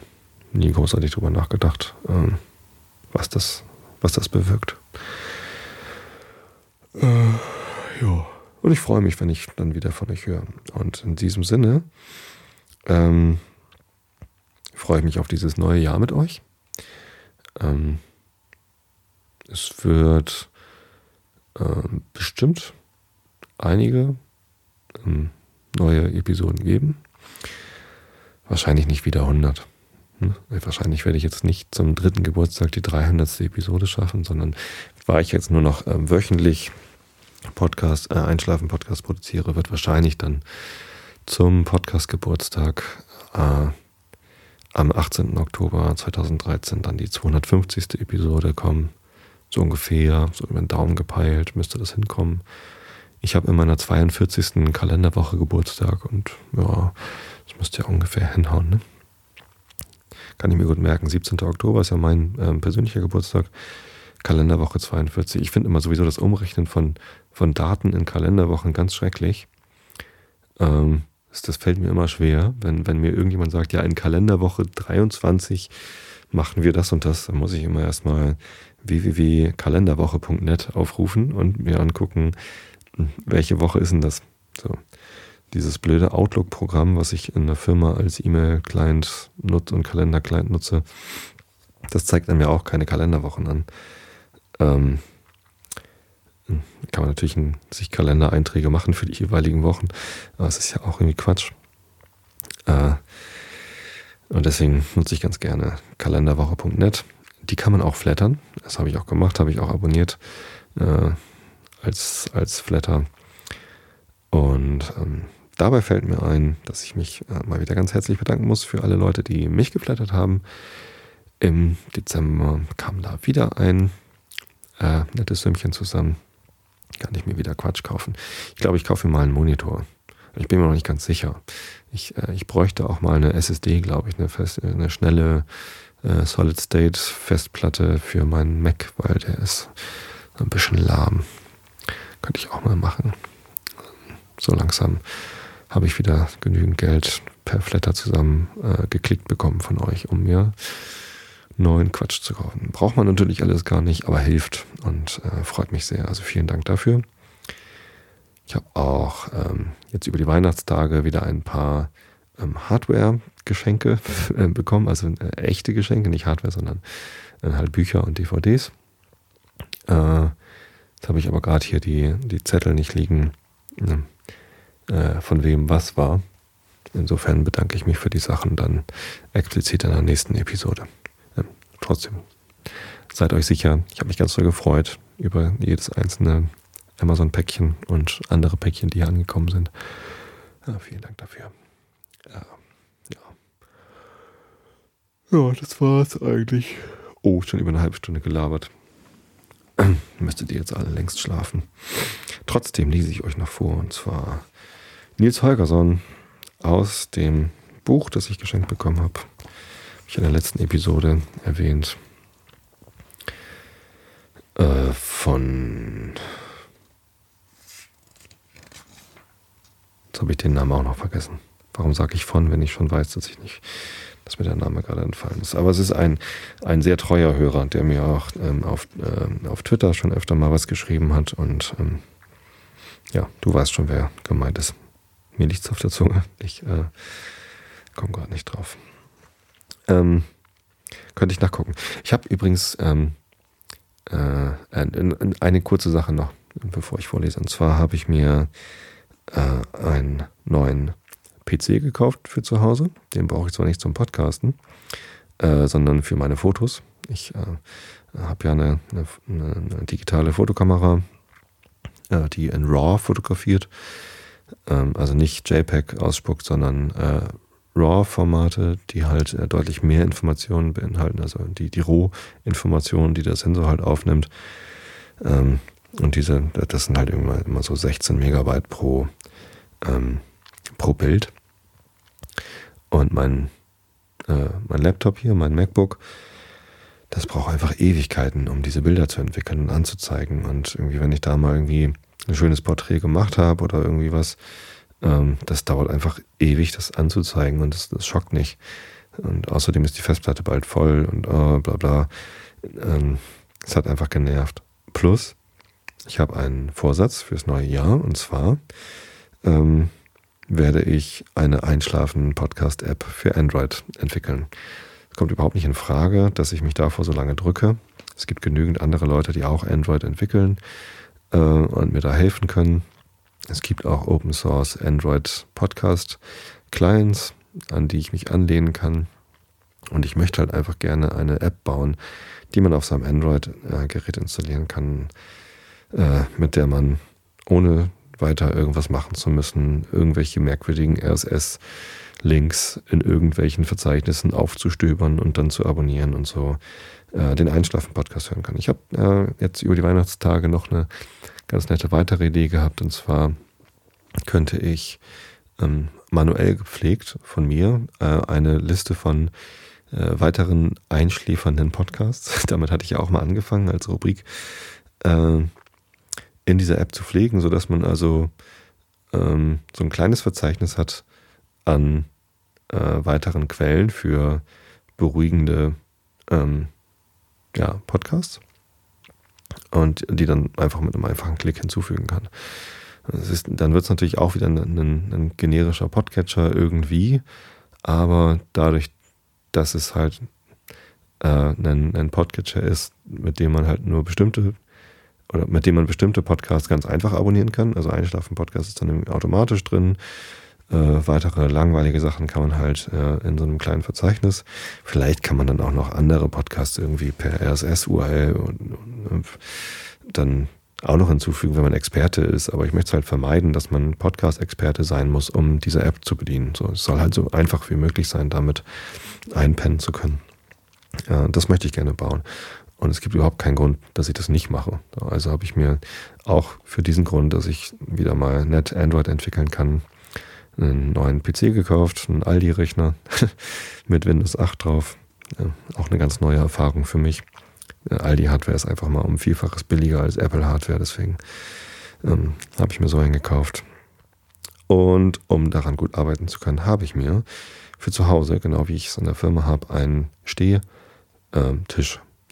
Speaker 1: Nie großartig drüber nachgedacht, ähm, was, das, was das bewirkt. Äh, ja. Und ich freue mich, wenn ich dann wieder von euch höre. Und in diesem Sinne ähm, freue ich mich auf dieses neue Jahr mit euch. Ähm, es wird ähm, bestimmt einige ähm, neue Episoden geben. Wahrscheinlich nicht wieder 100. Hm? Wahrscheinlich werde ich jetzt nicht zum dritten Geburtstag die 300. Episode schaffen, sondern weil ich jetzt nur noch ähm, wöchentlich Podcast, äh, Einschlafen-Podcast produziere, wird wahrscheinlich dann zum Podcast-Geburtstag äh, am 18. Oktober 2013 dann die 250. Episode kommen. So ungefähr, so über den Daumen gepeilt, müsste das hinkommen. Ich habe in meiner 42. Kalenderwoche Geburtstag und ja, das müsste ja ungefähr hinhauen. Ne? Kann ich mir gut merken. 17. Oktober ist ja mein äh, persönlicher Geburtstag. Kalenderwoche 42. Ich finde immer sowieso das Umrechnen von, von Daten in Kalenderwochen ganz schrecklich. Ähm, das, das fällt mir immer schwer, wenn, wenn mir irgendjemand sagt, ja, in Kalenderwoche 23 machen wir das und das, dann muss ich immer erstmal www.kalenderwoche.net aufrufen und mir angucken, welche Woche ist denn das? So. Dieses blöde Outlook-Programm, was ich in der Firma als E-Mail-Client und Kalender-Client nutze, das zeigt dann mir auch keine Kalenderwochen an. Ähm, kann man natürlich ein, sich Kalendereinträge machen für die jeweiligen Wochen, aber es ist ja auch irgendwie Quatsch. Äh, und deswegen nutze ich ganz gerne kalenderwoche.net. Die kann man auch flattern. Das habe ich auch gemacht, habe ich auch abonniert äh, als, als Flatter. Und ähm, dabei fällt mir ein, dass ich mich äh, mal wieder ganz herzlich bedanken muss für alle Leute, die mich geflattert haben. Im Dezember kam da wieder ein äh, nettes Sümmchen zusammen kann ich mir wieder Quatsch kaufen. Ich glaube, ich kaufe mir mal einen Monitor. Ich bin mir noch nicht ganz sicher. Ich, äh, ich bräuchte auch mal eine SSD, glaube ich, eine, fest, eine schnelle äh, Solid State Festplatte für meinen Mac, weil der ist ein bisschen lahm. Könnte ich auch mal machen. So langsam habe ich wieder genügend Geld per Flatter zusammen äh, geklickt bekommen von euch, um mir neuen Quatsch zu kaufen. Braucht man natürlich alles gar nicht, aber hilft und äh, freut mich sehr. Also vielen Dank dafür. Ich habe auch ähm, jetzt über die Weihnachtstage wieder ein paar ähm, Hardware-Geschenke *laughs* äh, bekommen, also äh, echte Geschenke, nicht Hardware, sondern äh, halt Bücher und DVDs. Äh, jetzt habe ich aber gerade hier die, die Zettel nicht liegen, äh, von wem was war. Insofern bedanke ich mich für die Sachen dann explizit in der nächsten Episode. Ähm, trotzdem, seid euch sicher, ich habe mich ganz doll gefreut über jedes einzelne Amazon-Päckchen und andere Päckchen, die hier angekommen sind. Ja, vielen Dank dafür. Ja, ja. ja, das war's eigentlich. Oh, schon über eine halbe Stunde gelabert. *clears throat* Müsstet ihr jetzt alle längst schlafen. Trotzdem lese ich euch noch vor, und zwar Nils Holgersson aus dem Buch, das ich geschenkt bekommen habe. Habe ich in der letzten Episode erwähnt. Äh, von Jetzt habe ich den Namen auch noch vergessen. Warum sage ich von, wenn ich schon weiß, dass ich nicht, dass mir der Name gerade entfallen ist. Aber es ist ein, ein sehr treuer Hörer, der mir auch ähm, auf, äh, auf Twitter schon öfter mal was geschrieben hat. Und ähm, ja, du weißt schon, wer gemeint ist. Mir liegt es auf der Zunge. Ich äh, komme gerade nicht drauf. Ähm, könnte ich nachgucken. Ich habe übrigens ähm, äh, eine kurze Sache noch, bevor ich vorlese. Und zwar habe ich mir äh, einen neuen PC gekauft für zu Hause. Den brauche ich zwar nicht zum Podcasten, äh, sondern für meine Fotos. Ich äh, habe ja eine, eine, eine, digitale Fotokamera, äh, die in RAW fotografiert. Ähm, also nicht JPEG ausspuckt, sondern äh, RAW-Formate, die halt äh, deutlich mehr Informationen beinhalten, also die, die Roh-Informationen, die der Sensor halt aufnimmt. Ähm, und diese, das sind halt immer, immer so 16 Megabyte pro, ähm, pro Bild. Und mein, äh, mein Laptop hier, mein MacBook, das braucht einfach Ewigkeiten, um diese Bilder zu entwickeln und anzuzeigen. Und irgendwie, wenn ich da mal irgendwie ein schönes Porträt gemacht habe oder irgendwie was, ähm, das dauert einfach ewig, das anzuzeigen und das, das schockt nicht. Und außerdem ist die Festplatte bald voll und oh, bla bla. Ähm, es hat einfach genervt. Plus, ich habe einen Vorsatz fürs neue Jahr und zwar ähm, werde ich eine Einschlafen-Podcast-App für Android entwickeln. Es kommt überhaupt nicht in Frage, dass ich mich davor so lange drücke. Es gibt genügend andere Leute, die auch Android entwickeln äh, und mir da helfen können. Es gibt auch Open Source Android Podcast Clients, an die ich mich anlehnen kann. Und ich möchte halt einfach gerne eine App bauen, die man auf seinem Android-Gerät installieren kann, äh, mit der man ohne weiter irgendwas machen zu müssen, irgendwelche merkwürdigen RSS-Links in irgendwelchen Verzeichnissen aufzustöbern und dann zu abonnieren und so äh, den Einschlafen-Podcast hören kann. Ich habe äh, jetzt über die Weihnachtstage noch eine ganz nette weitere Idee gehabt und zwar könnte ich ähm, manuell gepflegt von mir äh, eine Liste von äh, weiteren einschläfernden Podcasts, *laughs* damit hatte ich ja auch mal angefangen als Rubrik, äh, in dieser App zu pflegen, sodass man also ähm, so ein kleines Verzeichnis hat an äh, weiteren Quellen für beruhigende ähm, ja, Podcasts und die dann einfach mit einem einfachen Klick hinzufügen kann. Ist, dann wird es natürlich auch wieder ein, ein, ein, generischer Podcatcher irgendwie, aber dadurch, dass es halt äh, ein, ein Podcatcher ist, mit dem man halt nur bestimmte oder mit dem man bestimmte Podcasts ganz einfach abonnieren kann. Also Einschlafen-Podcast ist dann automatisch drin. Äh, weitere langweilige Sachen kann man halt äh, in so einem kleinen Verzeichnis. Vielleicht kann man dann auch noch andere Podcasts irgendwie per RSS-URL und, und, dann auch noch hinzufügen, wenn man Experte ist. Aber ich möchte es halt vermeiden, dass man Podcast-Experte sein muss, um diese App zu bedienen. So, es soll halt so einfach wie möglich sein, damit einpennen zu können. Ja, das möchte ich gerne bauen. Und es gibt überhaupt keinen Grund, dass ich das nicht mache. Also habe ich mir auch für diesen Grund, dass ich wieder mal nett Android entwickeln kann, einen neuen PC gekauft, einen Aldi-Rechner *laughs* mit Windows 8 drauf. auch eine ganz neue Erfahrung für mich. Aldi-Hardware ist einfach mal um Vielfaches billiger als Apple-Hardware, deswegen ähm, habe ich mir so einen gekauft. Und um daran gut arbeiten zu können, habe ich mir für zu Hause, genau wie ich es in der Firma habe, einen Stehtisch ähm,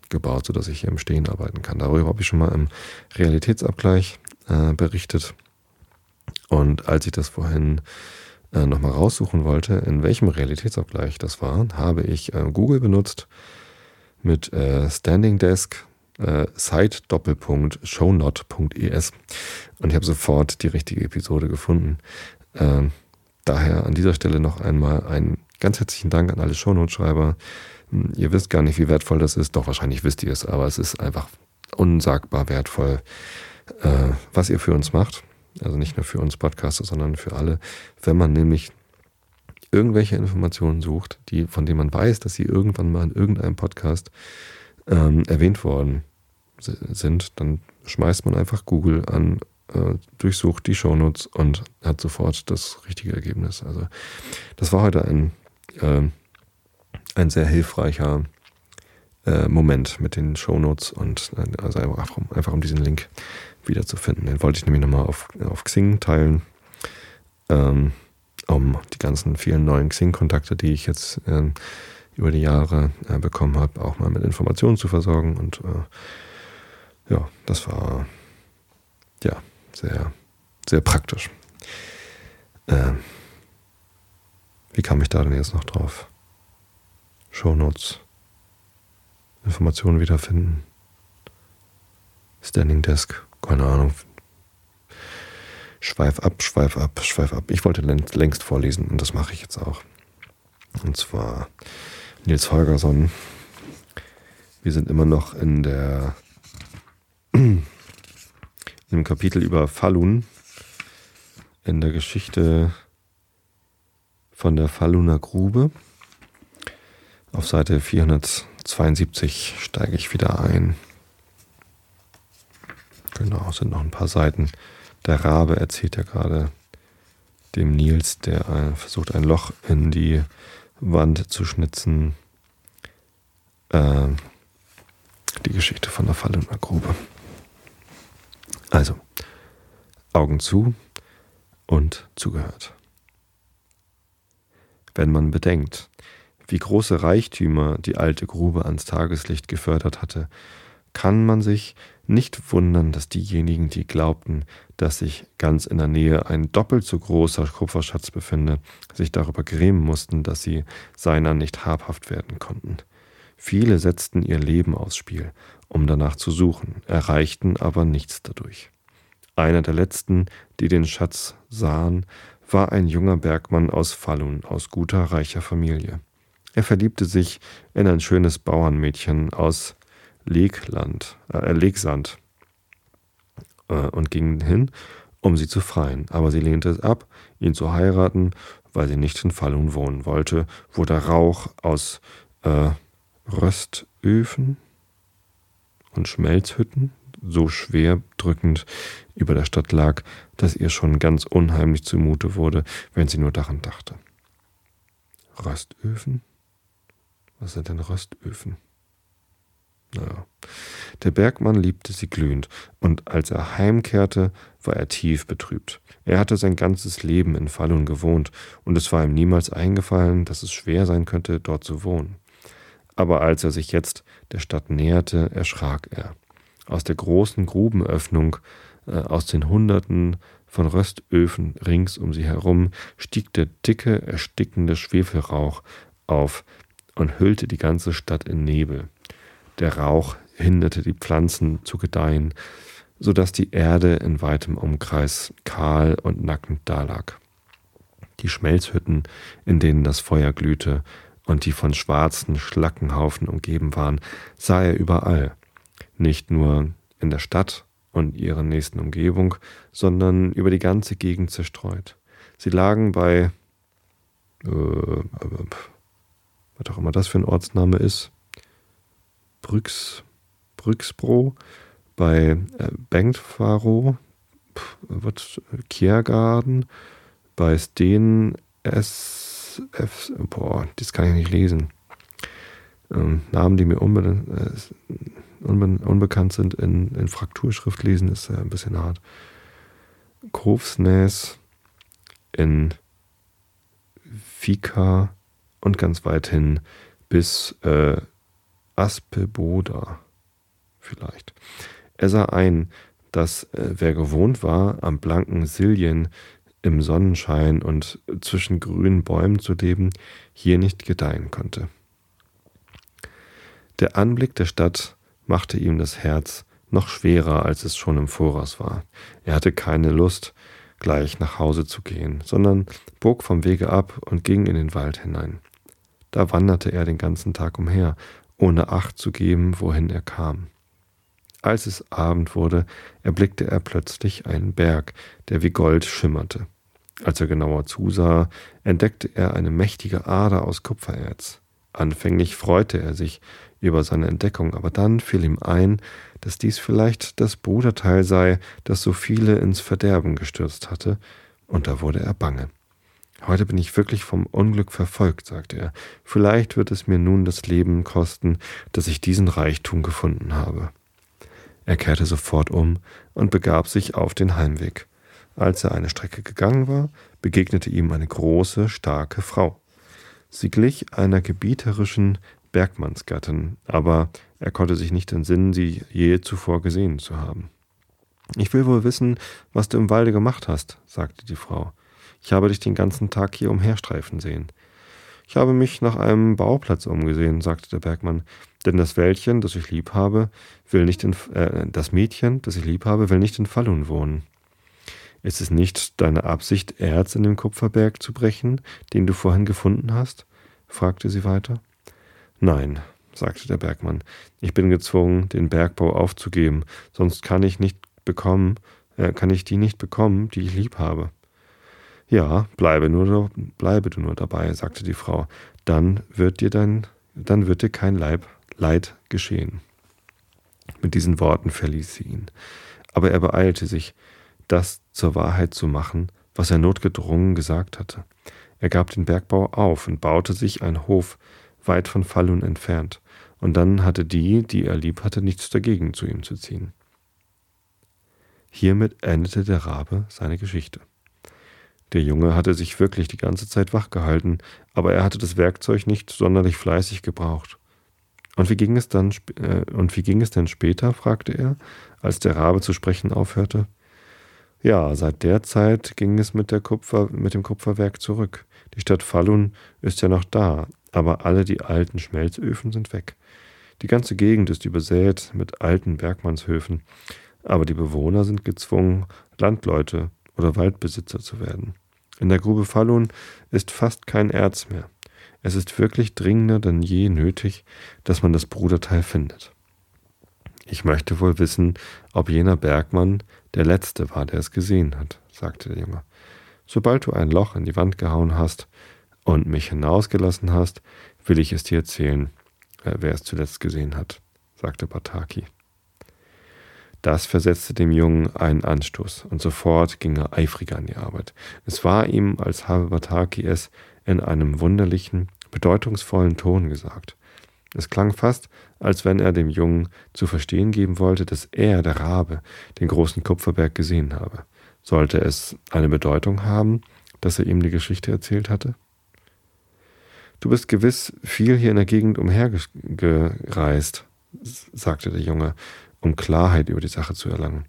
Speaker 1: gebaut, sodass ich hier im Stehen arbeiten kann. Darüber habe ich schon mal im Realitätsabgleich äh, berichtet. Und als ich das vorhin äh, nochmal raussuchen wollte, in welchem Realitätsabgleich das war, habe ich äh, Google benutzt mit äh, Standing Desk äh, Site Doppelpunkt shownot.es und ich habe sofort die richtige Episode gefunden. Ähm, daher an dieser Stelle noch einmal einen ganz herzlichen Dank an alle Shownote-Schreiber. Hm, ihr wisst gar nicht, wie wertvoll das ist. Doch, wahrscheinlich wisst ihr es, aber es ist einfach unsagbar wertvoll, äh, was ihr für uns macht. Also nicht nur für uns Podcaster, sondern für alle. Wenn man nämlich irgendwelche Informationen sucht, die, von denen man weiß, dass sie irgendwann mal in irgendeinem Podcast ähm, erwähnt worden sind, dann schmeißt man einfach Google an, äh, durchsucht die Shownotes und hat sofort das richtige Ergebnis. Also das war heute ein, äh, ein sehr hilfreicher äh, Moment mit den Shownotes und äh, also einfach, einfach um diesen Link wiederzufinden. Den wollte ich nämlich nochmal auf, auf Xing teilen. Ähm, um die ganzen vielen neuen Xing-Kontakte, die ich jetzt äh, über die Jahre äh, bekommen habe, auch mal mit Informationen zu versorgen. Und äh, ja, das war ja sehr, sehr praktisch. Ähm, wie kam ich da denn jetzt noch drauf? Shownotes, Informationen wiederfinden, Standing Desk, keine Ahnung, Schweif ab, schweif ab, schweif ab. Ich wollte längst vorlesen und das mache ich jetzt auch. Und zwar Nils Holgersson. Wir sind immer noch in der *clears throat* dem Kapitel über Falun in der Geschichte von der Faluner Grube. Auf Seite 472 steige ich wieder ein. Genau, sind noch ein paar Seiten der Rabe erzählt ja gerade dem Nils, der äh, versucht, ein Loch in die Wand zu schnitzen, äh, die Geschichte von der Falle und der Grube. Also, Augen zu und zugehört. Wenn man bedenkt, wie große Reichtümer die alte Grube ans Tageslicht gefördert hatte, kann man sich nicht wundern, dass diejenigen, die glaubten, dass sich ganz in der Nähe ein doppelt so großer Kupferschatz befinde, sich darüber grämen mussten, dass sie seiner nicht habhaft werden konnten. Viele setzten ihr Leben aufs Spiel, um danach zu suchen, erreichten aber nichts dadurch. Einer der letzten, die den Schatz sahen, war ein junger Bergmann aus Falun, aus guter, reicher Familie. Er verliebte sich in ein schönes Bauernmädchen aus Legland, äh, Legsand äh, und ging hin, um sie zu freien. Aber sie lehnte es ab, ihn zu heiraten, weil sie nicht in Falun wohnen wollte, wo der Rauch aus äh, Röstöfen und Schmelzhütten so schwer drückend über der Stadt lag, dass ihr schon ganz unheimlich zumute wurde, wenn sie nur daran dachte. Röstöfen? Was sind denn Röstöfen? Naja. Der Bergmann liebte sie glühend, und als er heimkehrte, war er tief betrübt. Er hatte sein ganzes Leben in Falun gewohnt, und es war ihm niemals eingefallen, dass es schwer sein könnte, dort zu wohnen. Aber als er sich jetzt der Stadt näherte, erschrak er. Aus der großen Grubenöffnung, äh, aus den Hunderten von Röstöfen rings um sie herum, stieg der dicke, erstickende Schwefelrauch auf und hüllte die ganze Stadt in Nebel. Der Rauch hinderte die Pflanzen zu gedeihen, so dass die Erde in weitem Umkreis kahl und nackend dalag. Die Schmelzhütten, in denen das Feuer glühte und die von schwarzen Schlackenhaufen umgeben waren, sah er überall, nicht nur in der Stadt und ihrer nächsten Umgebung, sondern über die ganze Gegend zerstreut. Sie lagen bei, äh, was auch immer das für ein Ortsname ist, Brüx, Brüxbro, bei äh, Bengtfaro, was, Kiergarten, bei Steen SF, boah, das kann ich nicht lesen. ähm, Namen, die mir unbe äh, unbe unbekannt sind, in, in Frakturschrift lesen, ist äh, ein bisschen hart. Grofsnäs in Fika und ganz weit hin bis äh, Aspeboda vielleicht. Er sah ein, dass äh, wer gewohnt war, am blanken Silien im Sonnenschein und zwischen grünen Bäumen zu leben, hier nicht gedeihen konnte. Der Anblick der Stadt machte ihm das Herz noch schwerer, als es schon im Voraus war. Er hatte keine Lust, gleich nach Hause zu gehen, sondern bog vom Wege ab und ging in den Wald hinein. Da wanderte er den ganzen Tag umher, ohne Acht zu geben, wohin er kam. Als es Abend wurde, erblickte er plötzlich einen Berg, der wie Gold schimmerte. Als er genauer zusah, entdeckte er eine mächtige Ader aus Kupfererz. Anfänglich freute er sich über seine Entdeckung, aber dann fiel ihm ein, dass dies vielleicht das Bruderteil sei, das so viele ins Verderben gestürzt hatte, und da wurde er bange. Heute bin ich wirklich vom Unglück verfolgt, sagte er. Vielleicht wird es mir nun das Leben kosten, dass ich diesen Reichtum gefunden habe. Er kehrte sofort um und begab sich auf den Heimweg. Als er eine Strecke gegangen war, begegnete ihm eine große, starke Frau. Sie glich einer gebieterischen Bergmannsgattin, aber er konnte sich nicht entsinnen, sie je zuvor gesehen zu haben. Ich will wohl wissen, was du im Walde gemacht hast, sagte die Frau. Ich habe dich den ganzen Tag hier umherstreifen sehen. Ich habe mich nach einem Bauplatz umgesehen, sagte der Bergmann, denn das Wäldchen, das ich lieb habe, will nicht in, äh, das Mädchen, das ich lieb habe, will nicht in Fallun wohnen. Ist es nicht deine Absicht, Erz in dem Kupferberg zu brechen, den du vorhin gefunden hast? fragte sie weiter. Nein, sagte der Bergmann, ich bin gezwungen, den Bergbau aufzugeben, sonst kann ich nicht bekommen, äh, kann ich die nicht bekommen, die ich lieb habe. Ja, bleibe nur, bleibe du nur dabei, sagte die Frau, dann wird dir dein, dann wird dir kein Leib, Leid geschehen. Mit diesen Worten verließ sie ihn. Aber er beeilte sich, das zur Wahrheit zu machen, was er notgedrungen gesagt hatte. Er gab den Bergbau auf und baute sich einen Hof weit von Falun entfernt, und dann hatte die, die er lieb hatte, nichts dagegen, zu ihm zu ziehen. Hiermit endete der Rabe seine Geschichte. Der Junge hatte sich wirklich die ganze Zeit wach gehalten, aber er hatte das Werkzeug nicht sonderlich fleißig gebraucht. Und wie ging es dann äh, und wie ging es denn später? fragte er, als der Rabe zu sprechen aufhörte. Ja, seit der Zeit ging es mit, der Kupfer, mit dem Kupferwerk zurück. Die Stadt Falun ist ja noch da, aber alle die alten Schmelzöfen sind weg. Die ganze Gegend ist übersät mit alten Bergmannshöfen, aber die Bewohner sind gezwungen, Landleute oder Waldbesitzer zu werden. In der Grube Falun ist fast kein Erz mehr. Es ist wirklich dringender denn je nötig, dass man das Bruderteil findet. Ich möchte wohl wissen, ob jener Bergmann der Letzte war, der es gesehen hat, sagte der Junge. Sobald du ein Loch in die Wand gehauen hast, und mich hinausgelassen hast, will ich es dir erzählen, äh, wer es zuletzt gesehen hat, sagte Bataki. Das versetzte dem Jungen einen Anstoß, und sofort ging er eifriger an die Arbeit. Es war ihm, als habe Bataki es in einem wunderlichen, bedeutungsvollen Ton gesagt. Es klang fast, als wenn er dem Jungen zu verstehen geben wollte, dass er, der Rabe, den großen Kupferberg gesehen habe. Sollte es eine Bedeutung haben, dass er ihm die Geschichte erzählt hatte? Du bist gewiss viel hier in der Gegend umhergereist, sagte der Junge, um Klarheit über die Sache zu erlangen.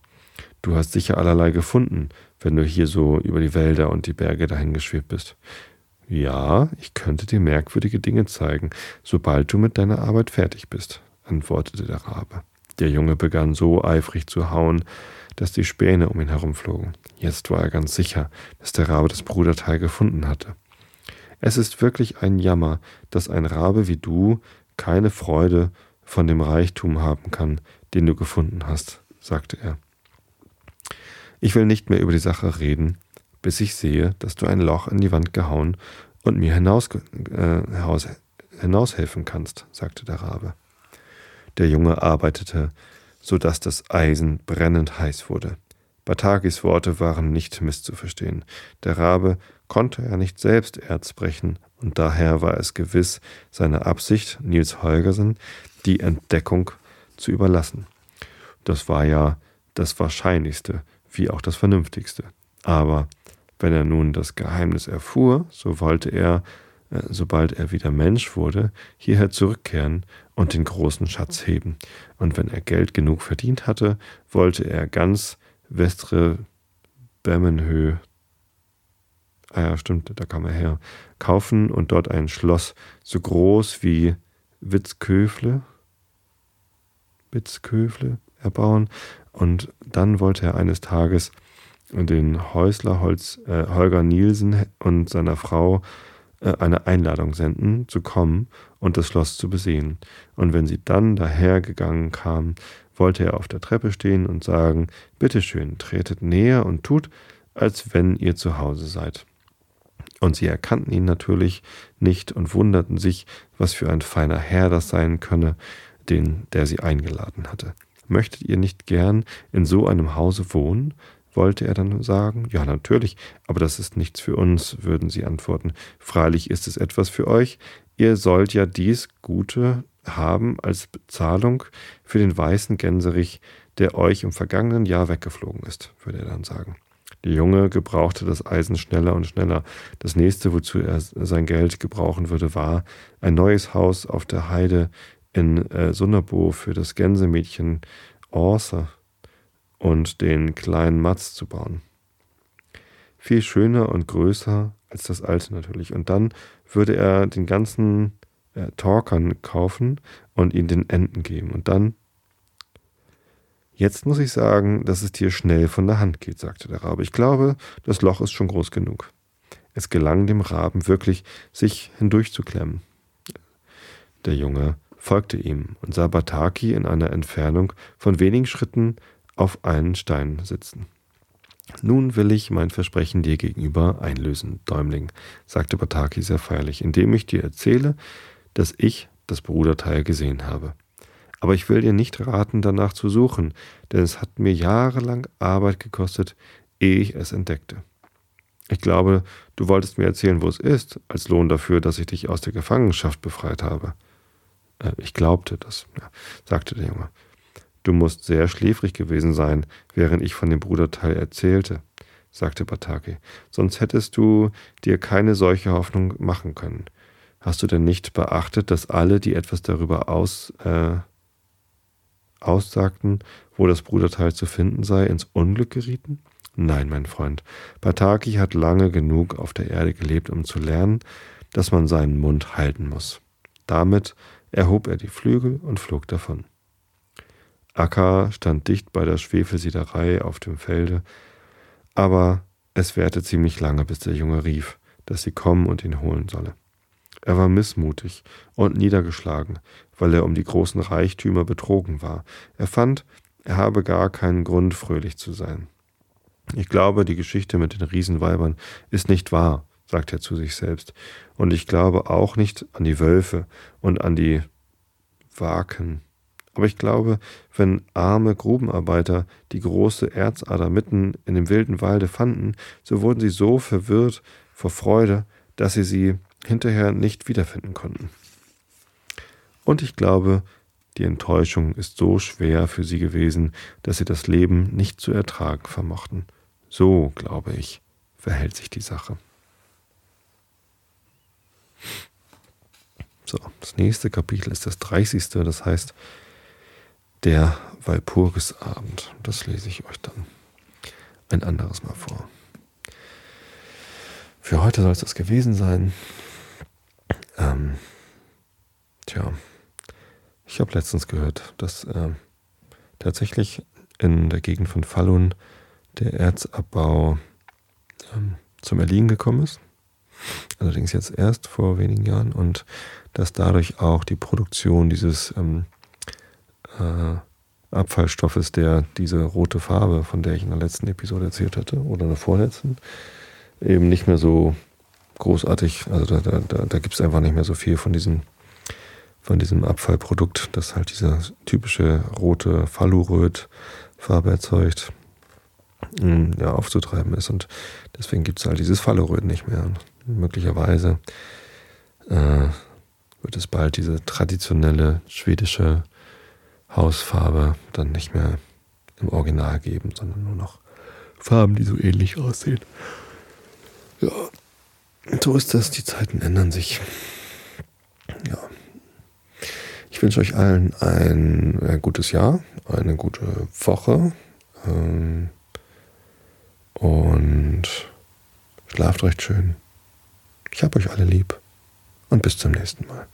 Speaker 1: Du hast sicher allerlei gefunden, wenn du hier so über die Wälder und die Berge dahingeschwebt bist. Ja, ich könnte dir merkwürdige Dinge zeigen, sobald du mit deiner Arbeit fertig bist, antwortete der Rabe. Der Junge begann so eifrig zu hauen, dass die Späne um ihn herumflogen. Jetzt war er ganz sicher, dass der Rabe das Bruderteil gefunden hatte. Es ist wirklich ein Jammer, dass ein Rabe wie du keine Freude von dem Reichtum haben kann, den du gefunden hast, sagte er. Ich will nicht mehr über die Sache reden, bis ich sehe, dass du ein Loch in die Wand gehauen und mir hinaus, äh, hinaus, hinaushelfen kannst, sagte der Rabe. Der Junge arbeitete, so dass das Eisen brennend heiß wurde. Batakis Worte waren nicht misszuverstehen. Der Rabe konnte ja nicht selbst Erz brechen, und daher war es gewiss seine Absicht, Nils Holgersen die Entdeckung zu überlassen. Das war ja das Wahrscheinlichste, wie auch das Vernünftigste. Aber wenn er nun das Geheimnis erfuhr, so wollte er, äh, sobald er wieder Mensch wurde, hierher zurückkehren und den großen Schatz heben. Und wenn er Geld genug verdient hatte, wollte er ganz Westre Bemmenhö, ah ja, stimmt, da kam er her, kaufen und dort ein Schloss so groß wie Witzköfle, Witzköfle erbauen. Und dann wollte er eines Tages den Häusler Holz, äh, Holger Nielsen und seiner Frau äh, eine Einladung senden, zu kommen und das Schloss zu besehen. Und wenn sie dann dahergegangen kamen, wollte er auf der Treppe stehen und sagen, bitteschön, tretet näher und tut, als wenn ihr zu Hause seid. Und sie erkannten ihn natürlich nicht und wunderten sich, was für ein feiner Herr das sein könne, den, der sie eingeladen hatte. Möchtet ihr nicht gern in so einem Hause wohnen? wollte er dann sagen. Ja, natürlich, aber das ist nichts für uns, würden sie antworten. Freilich ist es etwas für euch. Ihr sollt ja dies Gute haben als Bezahlung für den weißen Gänserich, der euch im vergangenen Jahr weggeflogen ist, würde er dann sagen. Der Junge gebrauchte das Eisen schneller und schneller. Das nächste, wozu er sein Geld gebrauchen würde, war ein neues Haus auf der Heide in äh, Sunnerbo für das Gänsemädchen Orse und den kleinen Matz zu bauen. Viel schöner und größer als das alte natürlich. Und dann würde er den ganzen äh, Talkern kaufen und ihn den Enten geben. Und dann Jetzt muss ich sagen, dass es dir schnell von der Hand geht, sagte der Rabe. Ich glaube, das Loch ist schon groß genug. Es gelang dem Raben wirklich, sich hindurchzuklemmen. Der Junge folgte ihm und sah Bataki in einer Entfernung von wenigen Schritten auf einen Stein sitzen. Nun will ich mein Versprechen dir gegenüber einlösen, Däumling, sagte Bataki sehr feierlich, indem ich dir erzähle, dass ich das Bruderteil gesehen habe. Aber ich will dir nicht raten, danach zu suchen, denn es hat mir jahrelang Arbeit gekostet, ehe ich es entdeckte. Ich glaube, du wolltest mir erzählen, wo es ist, als Lohn dafür, dass ich dich aus der Gefangenschaft befreit habe. Äh, ich glaubte das, ja, sagte der Junge. Du musst sehr schläfrig gewesen sein, während ich von dem Bruderteil erzählte, sagte Bataki. Sonst hättest du dir keine solche Hoffnung machen können. Hast du denn nicht beachtet, dass alle, die etwas darüber aus, äh, aussagten, wo das Bruderteil zu finden sei, ins Unglück gerieten? Nein, mein Freund, Bataki hat lange genug auf der Erde gelebt, um zu lernen, dass man seinen Mund halten muss. Damit erhob er die Flügel und flog davon. Akka stand dicht bei der Schwefelsiederei auf dem Felde, aber es währte ziemlich lange, bis der Junge rief, dass sie kommen und ihn holen solle. Er war missmutig und niedergeschlagen, weil er um die großen Reichtümer betrogen war. Er fand, er habe gar keinen Grund, fröhlich zu sein. Ich glaube, die Geschichte mit den Riesenweibern ist nicht wahr, sagt er zu sich selbst. Und ich glaube auch nicht an die Wölfe und an die Waken. Aber ich glaube, wenn arme Grubenarbeiter die große Erzader mitten in dem wilden Walde fanden, so wurden sie so verwirrt vor Freude, dass sie sie hinterher nicht wiederfinden konnten. Und ich glaube, die Enttäuschung ist so schwer für sie gewesen, dass sie das Leben nicht zu ertragen vermochten. So, glaube ich, verhält sich die Sache. So, das nächste Kapitel ist das 30. Das heißt, der Walpurgisabend. Das lese ich euch dann ein anderes Mal vor. Für heute soll es das gewesen sein. Ähm, tja, ich habe letztens gehört, dass äh, tatsächlich in der Gegend von Falun der Erzabbau ähm, zum Erliegen gekommen ist. Allerdings jetzt erst vor wenigen Jahren und dass dadurch auch die Produktion dieses ähm, äh, Abfallstoffes, der diese rote Farbe, von der ich in der letzten Episode erzählt hatte, oder in der vorletzten, eben nicht mehr so großartig, also da, da, da, da gibt es einfach nicht mehr so viel von diesem, von diesem Abfallprodukt, das halt diese typische rote Falluröt-Farbe erzeugt. ähm, ja, aufzutreiben ist. Und deswegen gibt es halt dieses Falleröd nicht mehr. Möglicherweise äh, wird es bald diese traditionelle schwedische Hausfarbe dann nicht mehr im Original geben, sondern nur noch Farben, die so ähnlich aussehen. Ja, so ist das. Die Zeiten ändern sich. Ja. Ich wünsche euch allen ein äh, gutes Jahr, eine gute Woche. Ähm, und schlaft recht schön. Ich hab euch alle lieb und bis zum nächsten Mal.